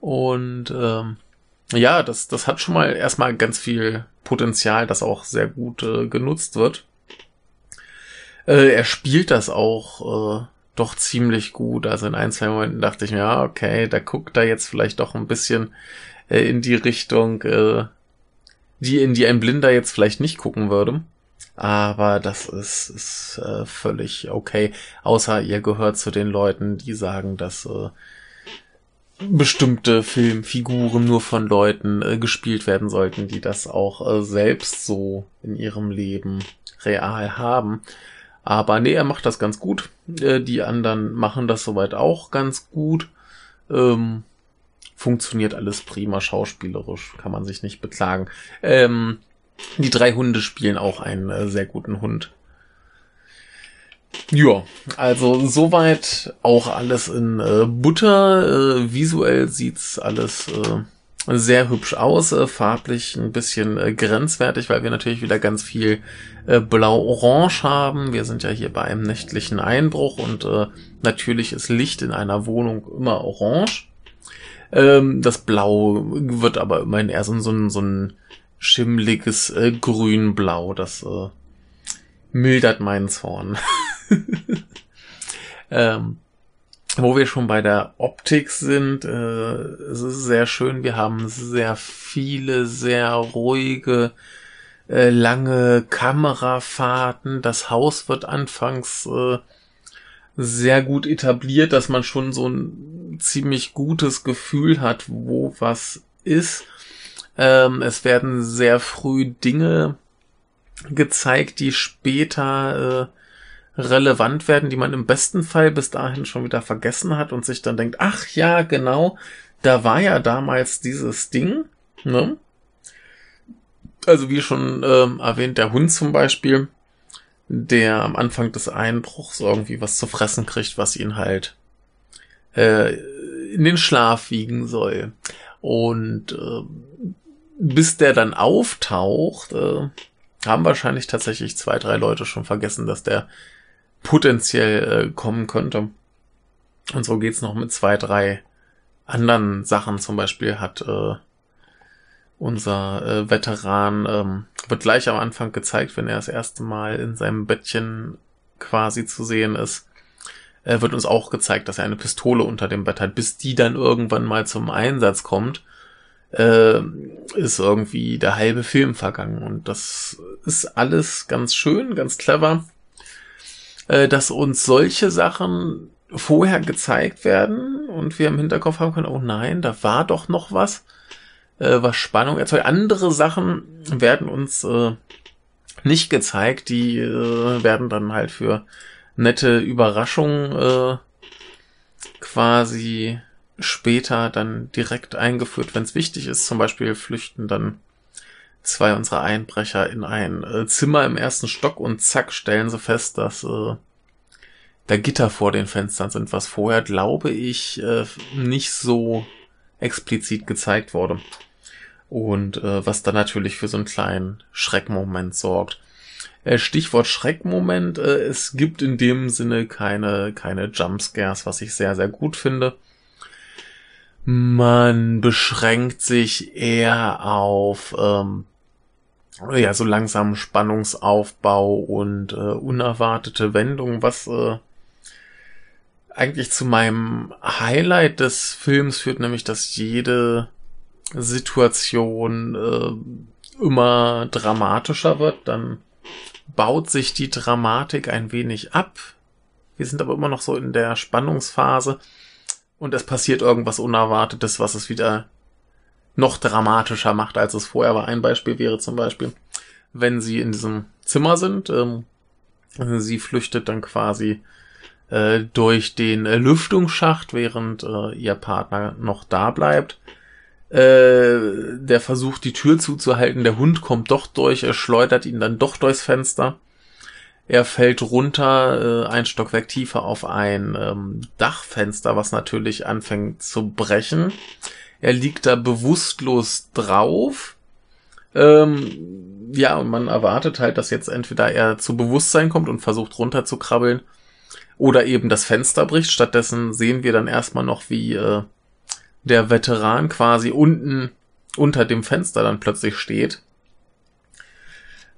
Und ähm, ja, das, das hat schon mal erstmal ganz viel Potenzial, das auch sehr gut äh, genutzt wird. Äh, er spielt das auch äh, doch ziemlich gut. Also in ein, zwei Momenten dachte ich mir, ja, okay, da guckt er jetzt vielleicht doch ein bisschen äh, in die Richtung, äh, die in die ein Blinder jetzt vielleicht nicht gucken würde. Aber das ist, ist äh, völlig okay. Außer ihr gehört zu den Leuten, die sagen, dass äh, bestimmte Filmfiguren nur von Leuten äh, gespielt werden sollten, die das auch äh, selbst so in ihrem Leben real haben. Aber nee, er macht das ganz gut. Äh, die anderen machen das soweit auch ganz gut. Ähm, funktioniert alles prima schauspielerisch, kann man sich nicht beklagen. Ähm, die drei Hunde spielen auch einen äh, sehr guten Hund. Ja, also soweit auch alles in äh, Butter. Äh, visuell sieht's alles äh, sehr hübsch aus, äh, farblich ein bisschen äh, grenzwertig, weil wir natürlich wieder ganz viel äh, blau-orange haben. Wir sind ja hier bei einem nächtlichen Einbruch und äh, natürlich ist Licht in einer Wohnung immer orange. Ähm, das Blau wird aber immerhin eher so, so, so ein schimmliges äh, Grün-Blau. Das äh, mildert meinen Zorn. ähm, wo wir schon bei der Optik sind, äh, es ist sehr schön. Wir haben sehr viele, sehr ruhige, äh, lange Kamerafahrten. Das Haus wird anfangs äh, sehr gut etabliert, dass man schon so ein ziemlich gutes Gefühl hat, wo was ist. Ähm, es werden sehr früh Dinge gezeigt, die später äh, relevant werden, die man im besten Fall bis dahin schon wieder vergessen hat und sich dann denkt, ach ja, genau, da war ja damals dieses Ding, ne? Also wie schon ähm, erwähnt, der Hund zum Beispiel, der am Anfang des Einbruchs irgendwie was zu fressen kriegt, was ihn halt äh, in den Schlaf wiegen soll. Und äh, bis der dann auftaucht, äh, haben wahrscheinlich tatsächlich zwei, drei Leute schon vergessen, dass der potenziell äh, kommen könnte. Und so geht's noch mit zwei, drei anderen Sachen. Zum Beispiel hat äh, unser äh, Veteran, ähm, wird gleich am Anfang gezeigt, wenn er das erste Mal in seinem Bettchen quasi zu sehen ist, äh, wird uns auch gezeigt, dass er eine Pistole unter dem Bett hat, bis die dann irgendwann mal zum Einsatz kommt. Äh, ist irgendwie der halbe Film vergangen und das ist alles ganz schön, ganz clever äh, dass uns solche Sachen vorher gezeigt werden und wir im Hinterkopf haben können, oh nein, da war doch noch was, äh, was Spannung erzeugt. Andere Sachen werden uns äh, nicht gezeigt, die äh, werden dann halt für nette Überraschungen äh, quasi später dann direkt eingeführt, wenn es wichtig ist. Zum Beispiel flüchten dann zwei unserer Einbrecher in ein äh, Zimmer im ersten Stock und zack stellen sie fest, dass äh, da Gitter vor den Fenstern sind, was vorher, glaube ich, äh, nicht so explizit gezeigt wurde. Und äh, was dann natürlich für so einen kleinen Schreckmoment sorgt. Äh, Stichwort Schreckmoment, äh, es gibt in dem Sinne keine, keine Jumpscares, was ich sehr, sehr gut finde. Man beschränkt sich eher auf ähm, ja, so langsamen Spannungsaufbau und äh, unerwartete Wendungen, was äh, eigentlich zu meinem Highlight des Films führt, nämlich dass jede Situation äh, immer dramatischer wird. Dann baut sich die Dramatik ein wenig ab. Wir sind aber immer noch so in der Spannungsphase und es passiert irgendwas Unerwartetes, was es wieder noch dramatischer macht, als es vorher war. Ein Beispiel wäre zum Beispiel, wenn sie in diesem Zimmer sind, ähm, sie flüchtet dann quasi äh, durch den äh, Lüftungsschacht, während äh, ihr Partner noch da bleibt. Äh, der versucht die Tür zuzuhalten, der Hund kommt doch durch, er schleudert ihn dann doch durchs Fenster. Er fällt runter, äh, ein Stockwerk tiefer auf ein ähm, Dachfenster, was natürlich anfängt zu brechen. Er liegt da bewusstlos drauf. Ähm, ja, und man erwartet halt, dass jetzt entweder er zu Bewusstsein kommt und versucht runterzukrabbeln oder eben das Fenster bricht. Stattdessen sehen wir dann erstmal noch, wie äh, der Veteran quasi unten unter dem Fenster dann plötzlich steht.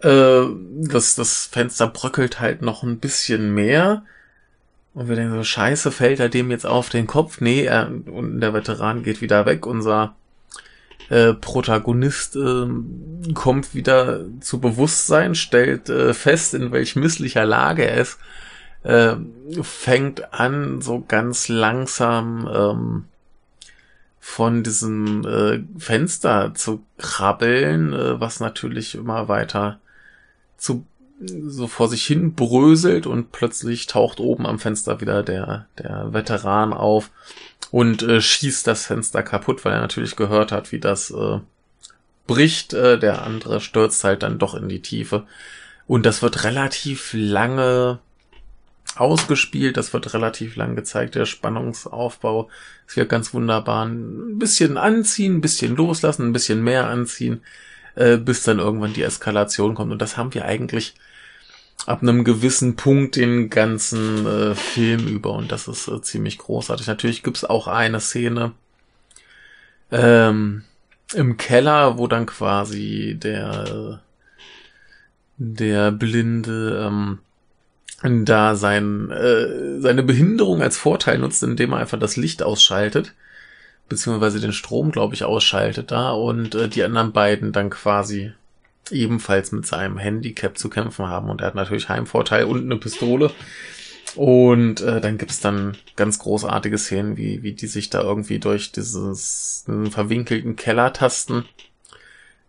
Äh, das, das Fenster bröckelt halt noch ein bisschen mehr. Und wir denken so, scheiße, fällt er dem jetzt auf den Kopf? Nee, er, und der Veteran geht wieder weg. Unser äh, Protagonist äh, kommt wieder zu Bewusstsein, stellt äh, fest, in welch misslicher Lage er ist, äh, fängt an, so ganz langsam ähm, von diesem äh, Fenster zu krabbeln, äh, was natürlich immer weiter zu so vor sich hin bröselt und plötzlich taucht oben am Fenster wieder der, der Veteran auf und äh, schießt das Fenster kaputt, weil er natürlich gehört hat, wie das äh, bricht. Äh, der andere stürzt halt dann doch in die Tiefe. Und das wird relativ lange ausgespielt, das wird relativ lang gezeigt, der Spannungsaufbau. Es wird ganz wunderbar ein bisschen anziehen, ein bisschen loslassen, ein bisschen mehr anziehen, äh, bis dann irgendwann die Eskalation kommt. Und das haben wir eigentlich ab einem gewissen Punkt den ganzen äh, Film über und das ist äh, ziemlich großartig. Natürlich gibt's auch eine Szene ähm, im Keller, wo dann quasi der der Blinde ähm, da sein, äh, seine Behinderung als Vorteil nutzt, indem er einfach das Licht ausschaltet, beziehungsweise den Strom, glaube ich, ausschaltet da und äh, die anderen beiden dann quasi ebenfalls mit seinem Handicap zu kämpfen haben. Und er hat natürlich Heimvorteil und eine Pistole. Und äh, dann gibt's dann ganz großartige Szenen, wie, wie die sich da irgendwie durch dieses verwinkelten Keller tasten.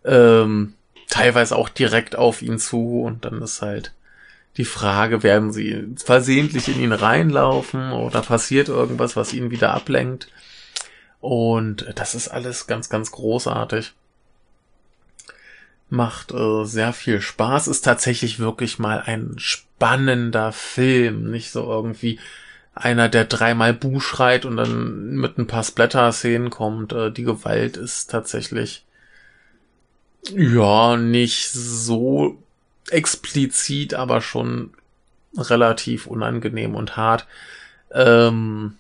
Ähm, teilweise auch direkt auf ihn zu. Und dann ist halt die Frage, werden sie versehentlich in ihn reinlaufen oder passiert irgendwas, was ihn wieder ablenkt. Und das ist alles ganz, ganz großartig macht äh, sehr viel Spaß, ist tatsächlich wirklich mal ein spannender Film, nicht so irgendwie einer, der dreimal Bu schreit und dann mit ein paar Splatter-Szenen kommt. Äh, die Gewalt ist tatsächlich ja nicht so explizit, aber schon relativ unangenehm und hart. Ähm,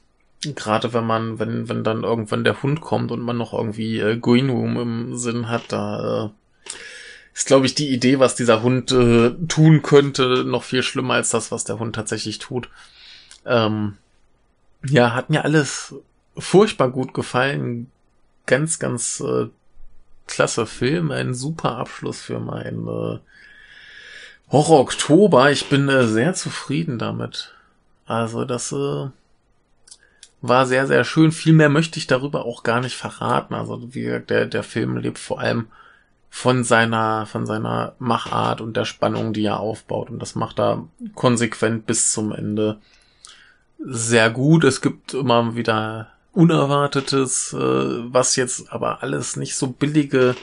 Gerade wenn man, wenn, wenn dann irgendwann der Hund kommt und man noch irgendwie äh, Room im Sinn hat, da äh, ist, glaube ich, die Idee, was dieser Hund äh, tun könnte, noch viel schlimmer als das, was der Hund tatsächlich tut. Ähm, ja, hat mir alles furchtbar gut gefallen. Ganz, ganz äh, klasse Film. Ein super Abschluss für mein äh, Horror Oktober. Ich bin äh, sehr zufrieden damit. Also das äh, war sehr, sehr schön. Viel mehr möchte ich darüber auch gar nicht verraten. Also wie gesagt, der, der Film lebt vor allem von seiner, von seiner Machart und der Spannung, die er aufbaut. Und das macht er konsequent bis zum Ende sehr gut. Es gibt immer wieder Unerwartetes, äh, was jetzt aber alles nicht so billige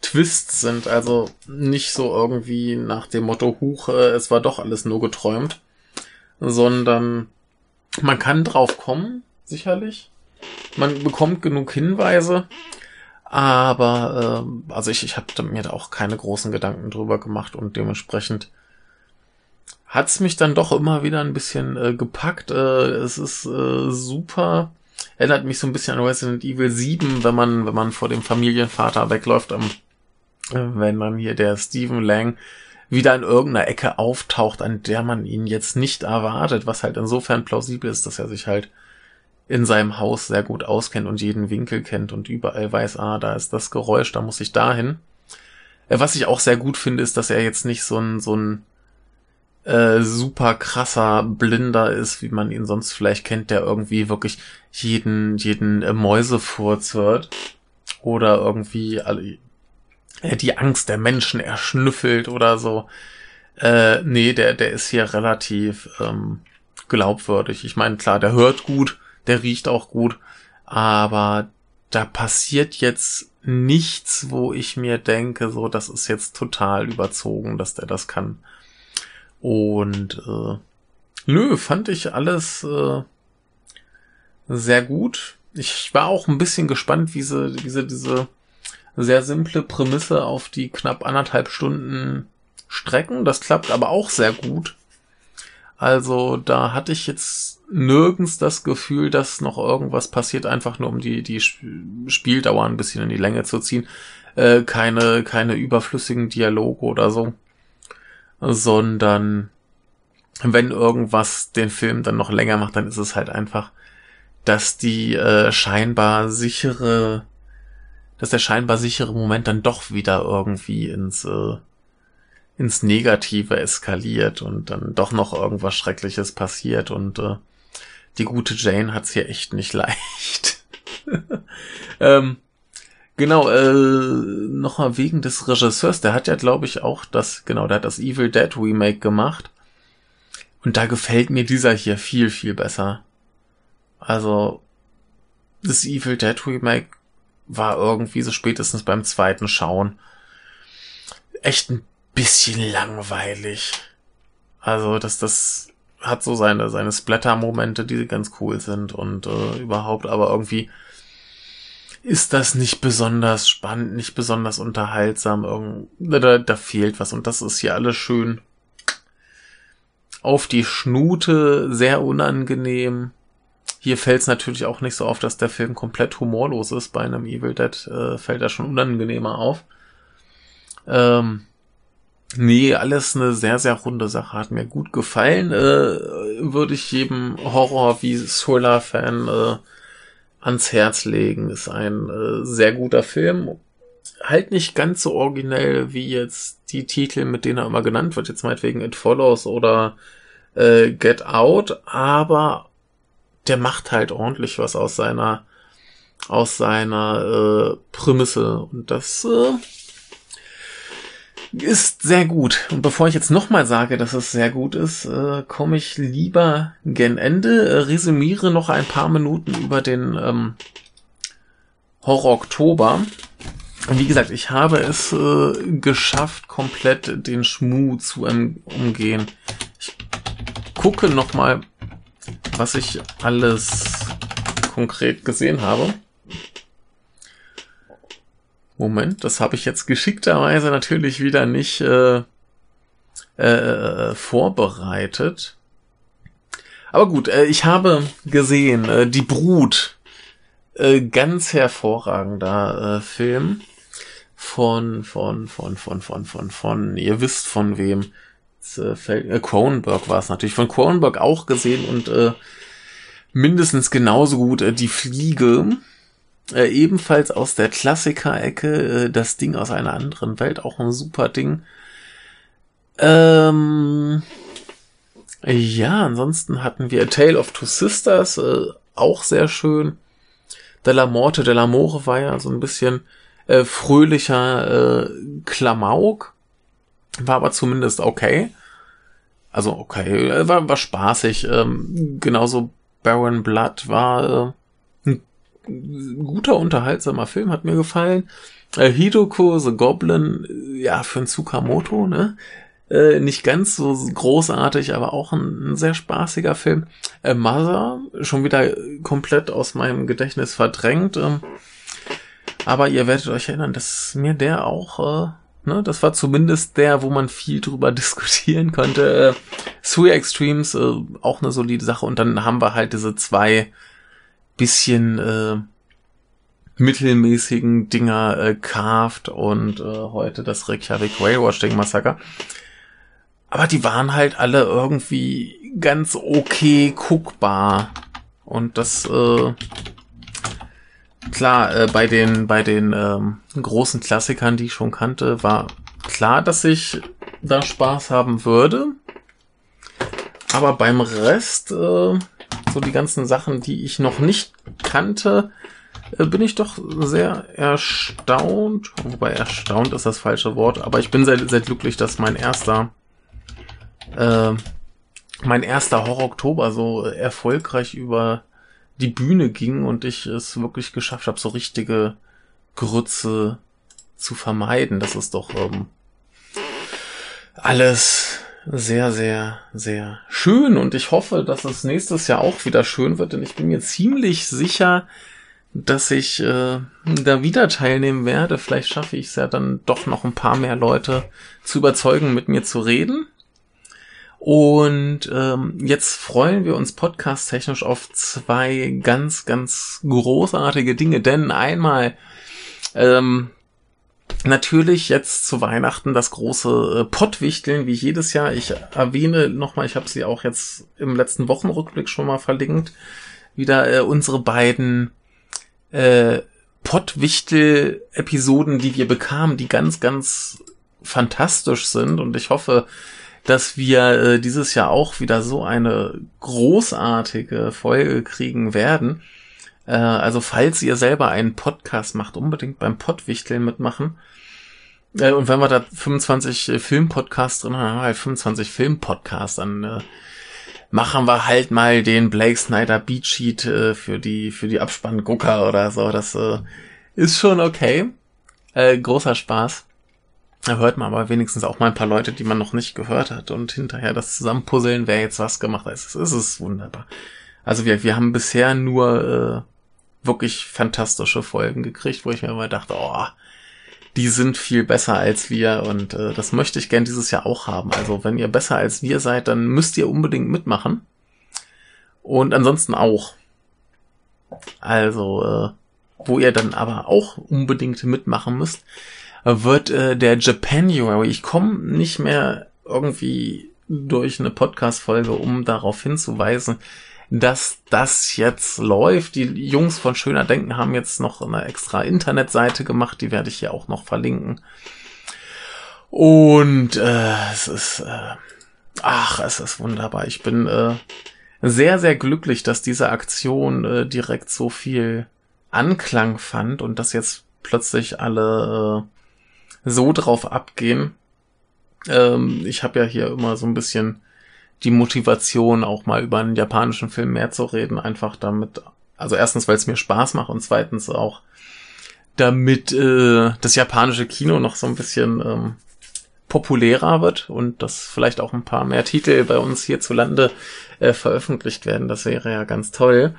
Twists sind. Also nicht so irgendwie nach dem Motto, Huch, äh, es war doch alles nur geträumt. Sondern man kann drauf kommen, sicherlich. Man bekommt genug Hinweise aber äh, also ich, ich habe mir da auch keine großen Gedanken drüber gemacht und dementsprechend hat's mich dann doch immer wieder ein bisschen äh, gepackt. Äh, es ist äh, super. Erinnert mich so ein bisschen an Resident Evil 7, wenn man, wenn man vor dem Familienvater wegläuft, ähm, wenn dann hier der Stephen Lang wieder in irgendeiner Ecke auftaucht, an der man ihn jetzt nicht erwartet, was halt insofern plausibel ist, dass er sich halt in seinem Haus sehr gut auskennt und jeden Winkel kennt und überall weiß, ah, da ist das Geräusch, da muss ich dahin. Äh, was ich auch sehr gut finde, ist, dass er jetzt nicht so ein, so ein äh, super krasser Blinder ist, wie man ihn sonst vielleicht kennt, der irgendwie wirklich jeden, jeden äh, Mäusefurz hört. Oder irgendwie äh, die Angst der Menschen erschnüffelt oder so. Äh, nee, der, der ist hier relativ ähm, glaubwürdig. Ich meine, klar, der hört gut, der riecht auch gut, aber da passiert jetzt nichts, wo ich mir denke, so, das ist jetzt total überzogen, dass der das kann. Und äh, nö, fand ich alles äh, sehr gut. Ich war auch ein bisschen gespannt, wie sie, wie sie diese sehr simple Prämisse auf die knapp anderthalb Stunden strecken. Das klappt aber auch sehr gut. Also da hatte ich jetzt nirgends das Gefühl, dass noch irgendwas passiert, einfach nur um die, die Spieldauer ein bisschen in die Länge zu ziehen. Äh, keine, keine überflüssigen Dialoge oder so. Sondern wenn irgendwas den Film dann noch länger macht, dann ist es halt einfach, dass die äh, scheinbar sichere dass der scheinbar sichere Moment dann doch wieder irgendwie ins, äh, ins Negative eskaliert und dann doch noch irgendwas Schreckliches passiert und äh, die gute Jane hat's hier echt nicht leicht. ähm, genau, äh, nochmal wegen des Regisseurs, der hat ja, glaube ich, auch das, genau, der hat das Evil Dead Remake gemacht. Und da gefällt mir dieser hier viel, viel besser. Also, das Evil Dead Remake war irgendwie so spätestens beim zweiten Schauen echt ein bisschen langweilig. Also, dass das hat so seine, seine Splatter-Momente, die ganz cool sind und äh, überhaupt, aber irgendwie ist das nicht besonders spannend, nicht besonders unterhaltsam. Irgend, da, da fehlt was und das ist hier alles schön auf die Schnute, sehr unangenehm. Hier fällt es natürlich auch nicht so auf, dass der Film komplett humorlos ist. Bei einem Evil Dead äh, fällt er schon unangenehmer auf. Ähm, Nee, alles eine sehr, sehr runde Sache. Hat mir gut gefallen. Äh, würde ich jedem Horror- wie Thriller-Fan äh, ans Herz legen. Ist ein äh, sehr guter Film. Halt nicht ganz so originell wie jetzt die Titel, mit denen er immer genannt wird. Jetzt meinetwegen It Follows oder äh, Get Out. Aber der macht halt ordentlich was aus seiner aus seiner äh, Prämisse. Und das äh, ist sehr gut. Und bevor ich jetzt nochmal sage, dass es sehr gut ist, äh, komme ich lieber gen Ende, äh, resümiere noch ein paar Minuten über den ähm, Horror Oktober. Und wie gesagt, ich habe es äh, geschafft, komplett den Schmu zu um, umgehen. Ich gucke nochmal, was ich alles konkret gesehen habe. Moment, das habe ich jetzt geschickterweise natürlich wieder nicht äh, äh, vorbereitet. Aber gut, äh, ich habe gesehen, äh, die Brut, äh, ganz hervorragender äh, Film von von von von von von von ihr wisst von wem. Äh, fällt, äh, Cronenberg war es natürlich von Cronenberg auch gesehen und äh, mindestens genauso gut äh, die Fliege äh, ebenfalls aus der Klassiker-Ecke, äh, das Ding aus einer anderen Welt, auch ein super Ding. Ähm, ja, ansonsten hatten wir A Tale of Two Sisters, äh, auch sehr schön. Della Morte della More war ja so ein bisschen äh, fröhlicher äh, Klamauk. War aber zumindest okay. Also okay, äh, war, war spaßig. Ähm, genauso Baron Blood war äh, guter, unterhaltsamer Film, hat mir gefallen. Äh, Hidoko the Goblin, ja, für ein Tsukamoto, ne? Äh, nicht ganz so großartig, aber auch ein, ein sehr spaßiger Film. Äh, Mother, schon wieder komplett aus meinem Gedächtnis verdrängt. Ähm, aber ihr werdet euch erinnern, dass mir der auch, äh, ne, das war zumindest der, wo man viel drüber diskutieren konnte. Äh, Three Extremes, äh, auch eine solide Sache. Und dann haben wir halt diese zwei bisschen äh, mittelmäßigen Dinger äh, carved und äh, heute das Reykjavik Railwashing Massaker. Aber die waren halt alle irgendwie ganz okay guckbar. Und das, äh, klar, äh, bei den, bei den ähm, großen Klassikern, die ich schon kannte, war klar, dass ich da Spaß haben würde. Aber beim Rest, äh, so die ganzen Sachen, die ich noch nicht kannte, äh, bin ich doch sehr erstaunt. Wobei erstaunt ist das falsche Wort, aber ich bin sehr, sehr glücklich, dass mein erster, äh, mein erster Horror-Oktober so erfolgreich über die Bühne ging und ich es wirklich geschafft habe, so richtige Grütze zu vermeiden. Das ist doch ähm, alles sehr, sehr, sehr schön und ich hoffe, dass es nächstes Jahr auch wieder schön wird, denn ich bin mir ziemlich sicher, dass ich äh, da wieder teilnehmen werde. Vielleicht schaffe ich es ja dann doch noch ein paar mehr Leute zu überzeugen, mit mir zu reden. Und ähm, jetzt freuen wir uns podcast-technisch auf zwei ganz, ganz großartige Dinge. Denn einmal ähm, Natürlich jetzt zu Weihnachten das große äh, Pottwichteln, wie jedes Jahr. Ich erwähne nochmal, ich habe sie auch jetzt im letzten Wochenrückblick schon mal verlinkt, wieder äh, unsere beiden äh, Pottwichtel-Episoden, die wir bekamen, die ganz, ganz fantastisch sind. Und ich hoffe, dass wir äh, dieses Jahr auch wieder so eine großartige Folge kriegen werden. Äh, also falls ihr selber einen Podcast macht, unbedingt beim Pottwichteln mitmachen. Äh, und wenn wir da 25 äh, Filmpodcasts drin haben, haben wir halt 25 Filmpodcasts, dann äh, machen wir halt mal den Blake Snyder Beat Sheet äh, für die für die Abspanngucker oder so. Das äh, ist schon okay. Äh, großer Spaß. Da hört man aber wenigstens auch mal ein paar Leute, die man noch nicht gehört hat und hinterher das Zusammenpuzzeln, wer jetzt was gemacht hat. Es ist, es wunderbar. Also wir, wir haben bisher nur äh, wirklich fantastische Folgen gekriegt, wo ich mir immer dachte, oh, die sind viel besser als wir und äh, das möchte ich gern dieses Jahr auch haben. Also wenn ihr besser als wir seid, dann müsst ihr unbedingt mitmachen. Und ansonsten auch. Also, äh, wo ihr dann aber auch unbedingt mitmachen müsst, wird äh, der Japanuary. Ich komme nicht mehr irgendwie durch eine Podcast-Folge, um darauf hinzuweisen, dass das jetzt läuft. Die Jungs von Schöner Denken haben jetzt noch eine extra Internetseite gemacht, die werde ich hier auch noch verlinken. Und äh, es ist, äh, ach, es ist wunderbar. Ich bin äh, sehr, sehr glücklich, dass diese Aktion äh, direkt so viel Anklang fand und dass jetzt plötzlich alle äh, so drauf abgehen. Ähm, ich habe ja hier immer so ein bisschen die Motivation, auch mal über einen japanischen Film mehr zu reden, einfach damit, also erstens, weil es mir Spaß macht und zweitens auch, damit äh, das japanische Kino noch so ein bisschen ähm, populärer wird und dass vielleicht auch ein paar mehr Titel bei uns hierzulande äh, veröffentlicht werden. Das wäre ja ganz toll.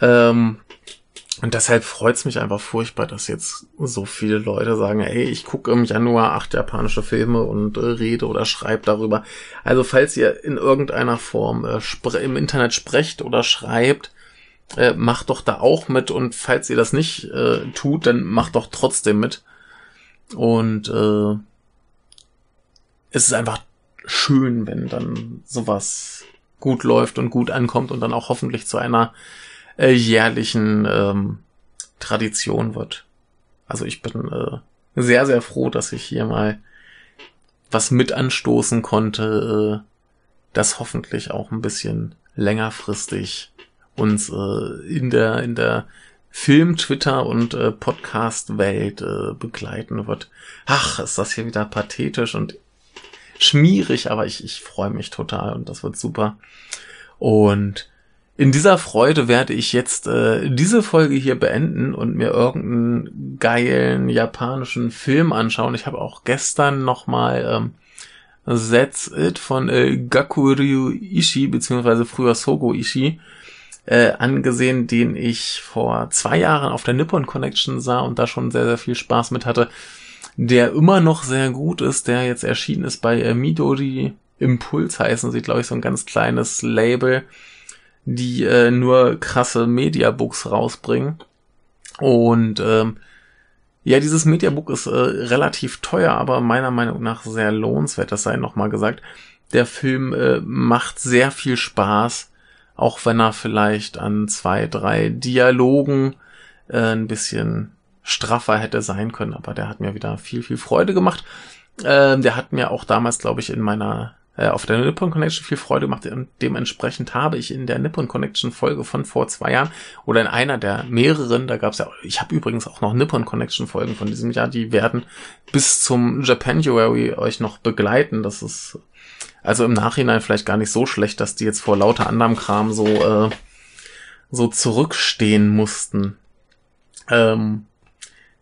Ähm, und deshalb freut's mich einfach furchtbar, dass jetzt so viele Leute sagen, ey, ich gucke im Januar acht japanische Filme und äh, rede oder schreibe darüber. Also falls ihr in irgendeiner Form äh, im Internet sprecht oder schreibt, äh, macht doch da auch mit. Und falls ihr das nicht äh, tut, dann macht doch trotzdem mit. Und äh, es ist einfach schön, wenn dann sowas gut läuft und gut ankommt und dann auch hoffentlich zu einer äh, jährlichen ähm, Tradition wird. Also ich bin äh, sehr, sehr froh, dass ich hier mal was mit anstoßen konnte, äh, das hoffentlich auch ein bisschen längerfristig uns äh, in der in der Film, Twitter und äh, Podcast-Welt äh, begleiten wird. Ach, ist das hier wieder pathetisch und schmierig, aber ich, ich freue mich total und das wird super. Und in dieser Freude werde ich jetzt äh, diese Folge hier beenden und mir irgendeinen geilen japanischen Film anschauen. Ich habe auch gestern nochmal ähm, That's It von äh, Gakuryu Ishii, beziehungsweise früher Sogo Ishii, äh, angesehen, den ich vor zwei Jahren auf der Nippon Connection sah und da schon sehr, sehr viel Spaß mit hatte. Der immer noch sehr gut ist, der jetzt erschienen ist bei äh, Midori Impuls heißen sie, glaube ich, so ein ganz kleines Label die äh, nur krasse Mediabooks rausbringen. Und ähm, ja, dieses Mediabook ist äh, relativ teuer, aber meiner Meinung nach sehr lohnenswert, das sei nochmal gesagt. Der Film äh, macht sehr viel Spaß, auch wenn er vielleicht an zwei, drei Dialogen äh, ein bisschen straffer hätte sein können, aber der hat mir wieder viel, viel Freude gemacht. Äh, der hat mir auch damals, glaube ich, in meiner auf der Nippon Connection viel Freude macht und dementsprechend habe ich in der Nippon Connection Folge von vor zwei Jahren oder in einer der mehreren, da gab es ja, ich habe übrigens auch noch Nippon Connection Folgen von diesem Jahr, die werden bis zum Japanuary euch noch begleiten. Das ist also im Nachhinein vielleicht gar nicht so schlecht, dass die jetzt vor lauter anderem Kram so äh, so zurückstehen mussten. Ähm,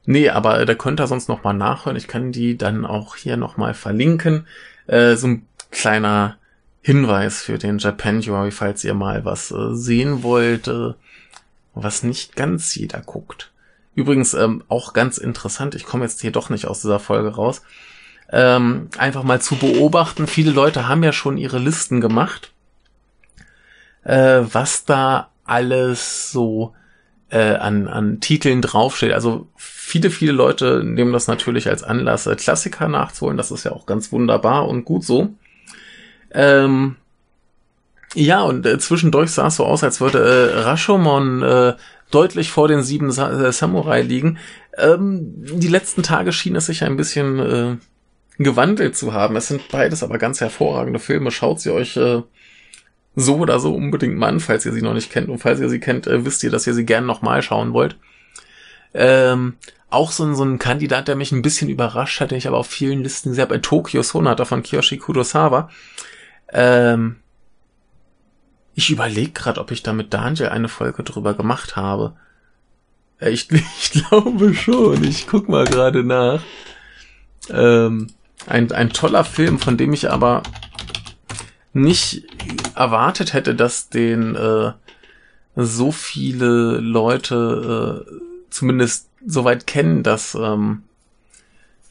nee, aber da könnt ihr sonst noch mal nachhören. Ich kann die dann auch hier noch mal verlinken. Äh, so ein kleiner Hinweis für den Japanuary, falls ihr mal was äh, sehen wollt, äh, was nicht ganz jeder guckt. Übrigens ähm, auch ganz interessant, ich komme jetzt hier doch nicht aus dieser Folge raus, ähm, einfach mal zu beobachten. Viele Leute haben ja schon ihre Listen gemacht, äh, was da alles so äh, an, an Titeln draufsteht. Also viele, viele Leute nehmen das natürlich als Anlass, äh, Klassiker nachzuholen. Das ist ja auch ganz wunderbar und gut so. Ähm, ja, und äh, zwischendurch sah es so aus, als würde äh, Rashomon äh, deutlich vor den sieben Sa äh, Samurai liegen. Ähm, die letzten Tage schien es sich ein bisschen äh, gewandelt zu haben. Es sind beides aber ganz hervorragende Filme. Schaut sie euch äh, so oder so unbedingt mal an, falls ihr sie noch nicht kennt. Und falls ihr sie kennt, äh, wisst ihr, dass ihr sie gerne nochmal schauen wollt. Ähm, auch so ein, so ein Kandidat, der mich ein bisschen überrascht hat, den ich aber auf vielen Listen gesehen habe, Tokyo Sonata von Kiyoshi Kurosawa. Ähm, ich überlege gerade, ob ich da mit Daniel eine Folge drüber gemacht habe. Äh, ich, ich glaube schon. Ich guck mal gerade nach. Ähm, ein, ein toller Film, von dem ich aber nicht erwartet hätte, dass den äh, so viele Leute äh, zumindest soweit kennen, dass ähm,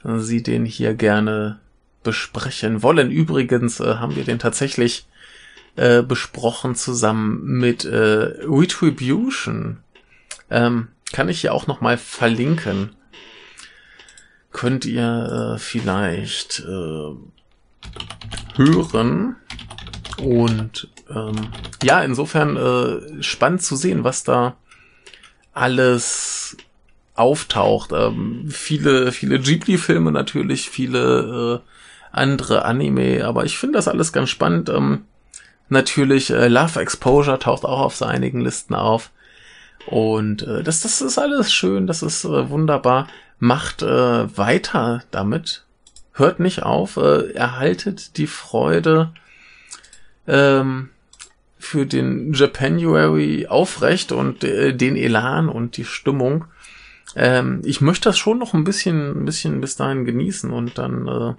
sie den hier gerne besprechen wollen. Übrigens äh, haben wir den tatsächlich äh, besprochen zusammen mit äh, Retribution. Ähm, kann ich hier auch noch mal verlinken. Könnt ihr äh, vielleicht äh, hören. Und ähm, ja, insofern äh, spannend zu sehen, was da alles auftaucht. Ähm, viele, viele Ghibli-Filme natürlich, viele äh, andere Anime, aber ich finde das alles ganz spannend. Ähm, natürlich äh, Love Exposure taucht auch auf so einigen Listen auf. Und äh, das, das ist alles schön, das ist äh, wunderbar. Macht äh, weiter damit. Hört nicht auf, äh, erhaltet die Freude ähm, für den Japanuary aufrecht und äh, den Elan und die Stimmung. Ähm, ich möchte das schon noch ein bisschen, ein bisschen bis dahin genießen und dann äh,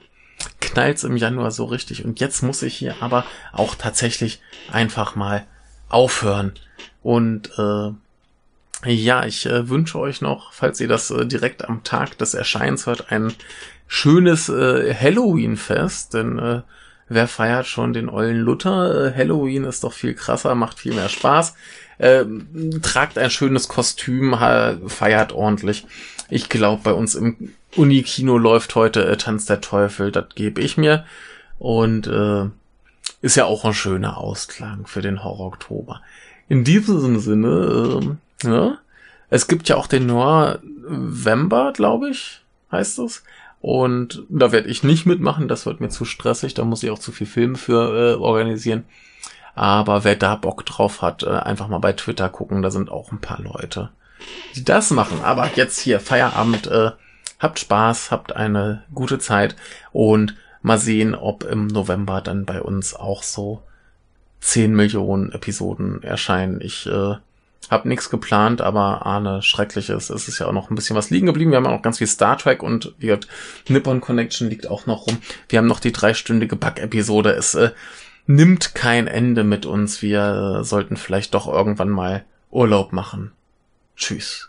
knallt's im Januar so richtig. Und jetzt muss ich hier aber auch tatsächlich einfach mal aufhören. Und äh, ja, ich äh, wünsche euch noch, falls ihr das äh, direkt am Tag des Erscheins hört, ein schönes äh, Halloween-Fest, denn äh, wer feiert schon den ollen Luther? Äh, Halloween ist doch viel krasser, macht viel mehr Spaß. Äh, tragt ein schönes Kostüm, feiert ordentlich. Ich glaube, bei uns im Unikino läuft heute äh, Tanz der Teufel, das gebe ich mir. Und äh, ist ja auch ein schöner Ausklang für den Horror-Oktober. In diesem Sinne, äh, ja, es gibt ja auch den November, glaube ich, heißt es. Und da werde ich nicht mitmachen, das wird mir zu stressig, da muss ich auch zu viel Filme für äh, organisieren. Aber wer da Bock drauf hat, äh, einfach mal bei Twitter gucken, da sind auch ein paar Leute, die das machen. Aber jetzt hier Feierabend, äh, habt Spaß, habt eine gute Zeit und mal sehen, ob im November dann bei uns auch so 10 Millionen Episoden erscheinen. Ich äh, hab nichts geplant, aber Arne, schreckliches. Es ist ja auch noch ein bisschen was liegen geblieben. Wir haben auch ganz viel Star Trek und wie gesagt, Nippon Connection liegt auch noch rum. Wir haben noch die dreistündige Bug-Episode. Es äh, nimmt kein Ende mit uns. Wir äh, sollten vielleicht doch irgendwann mal Urlaub machen. Tschüss.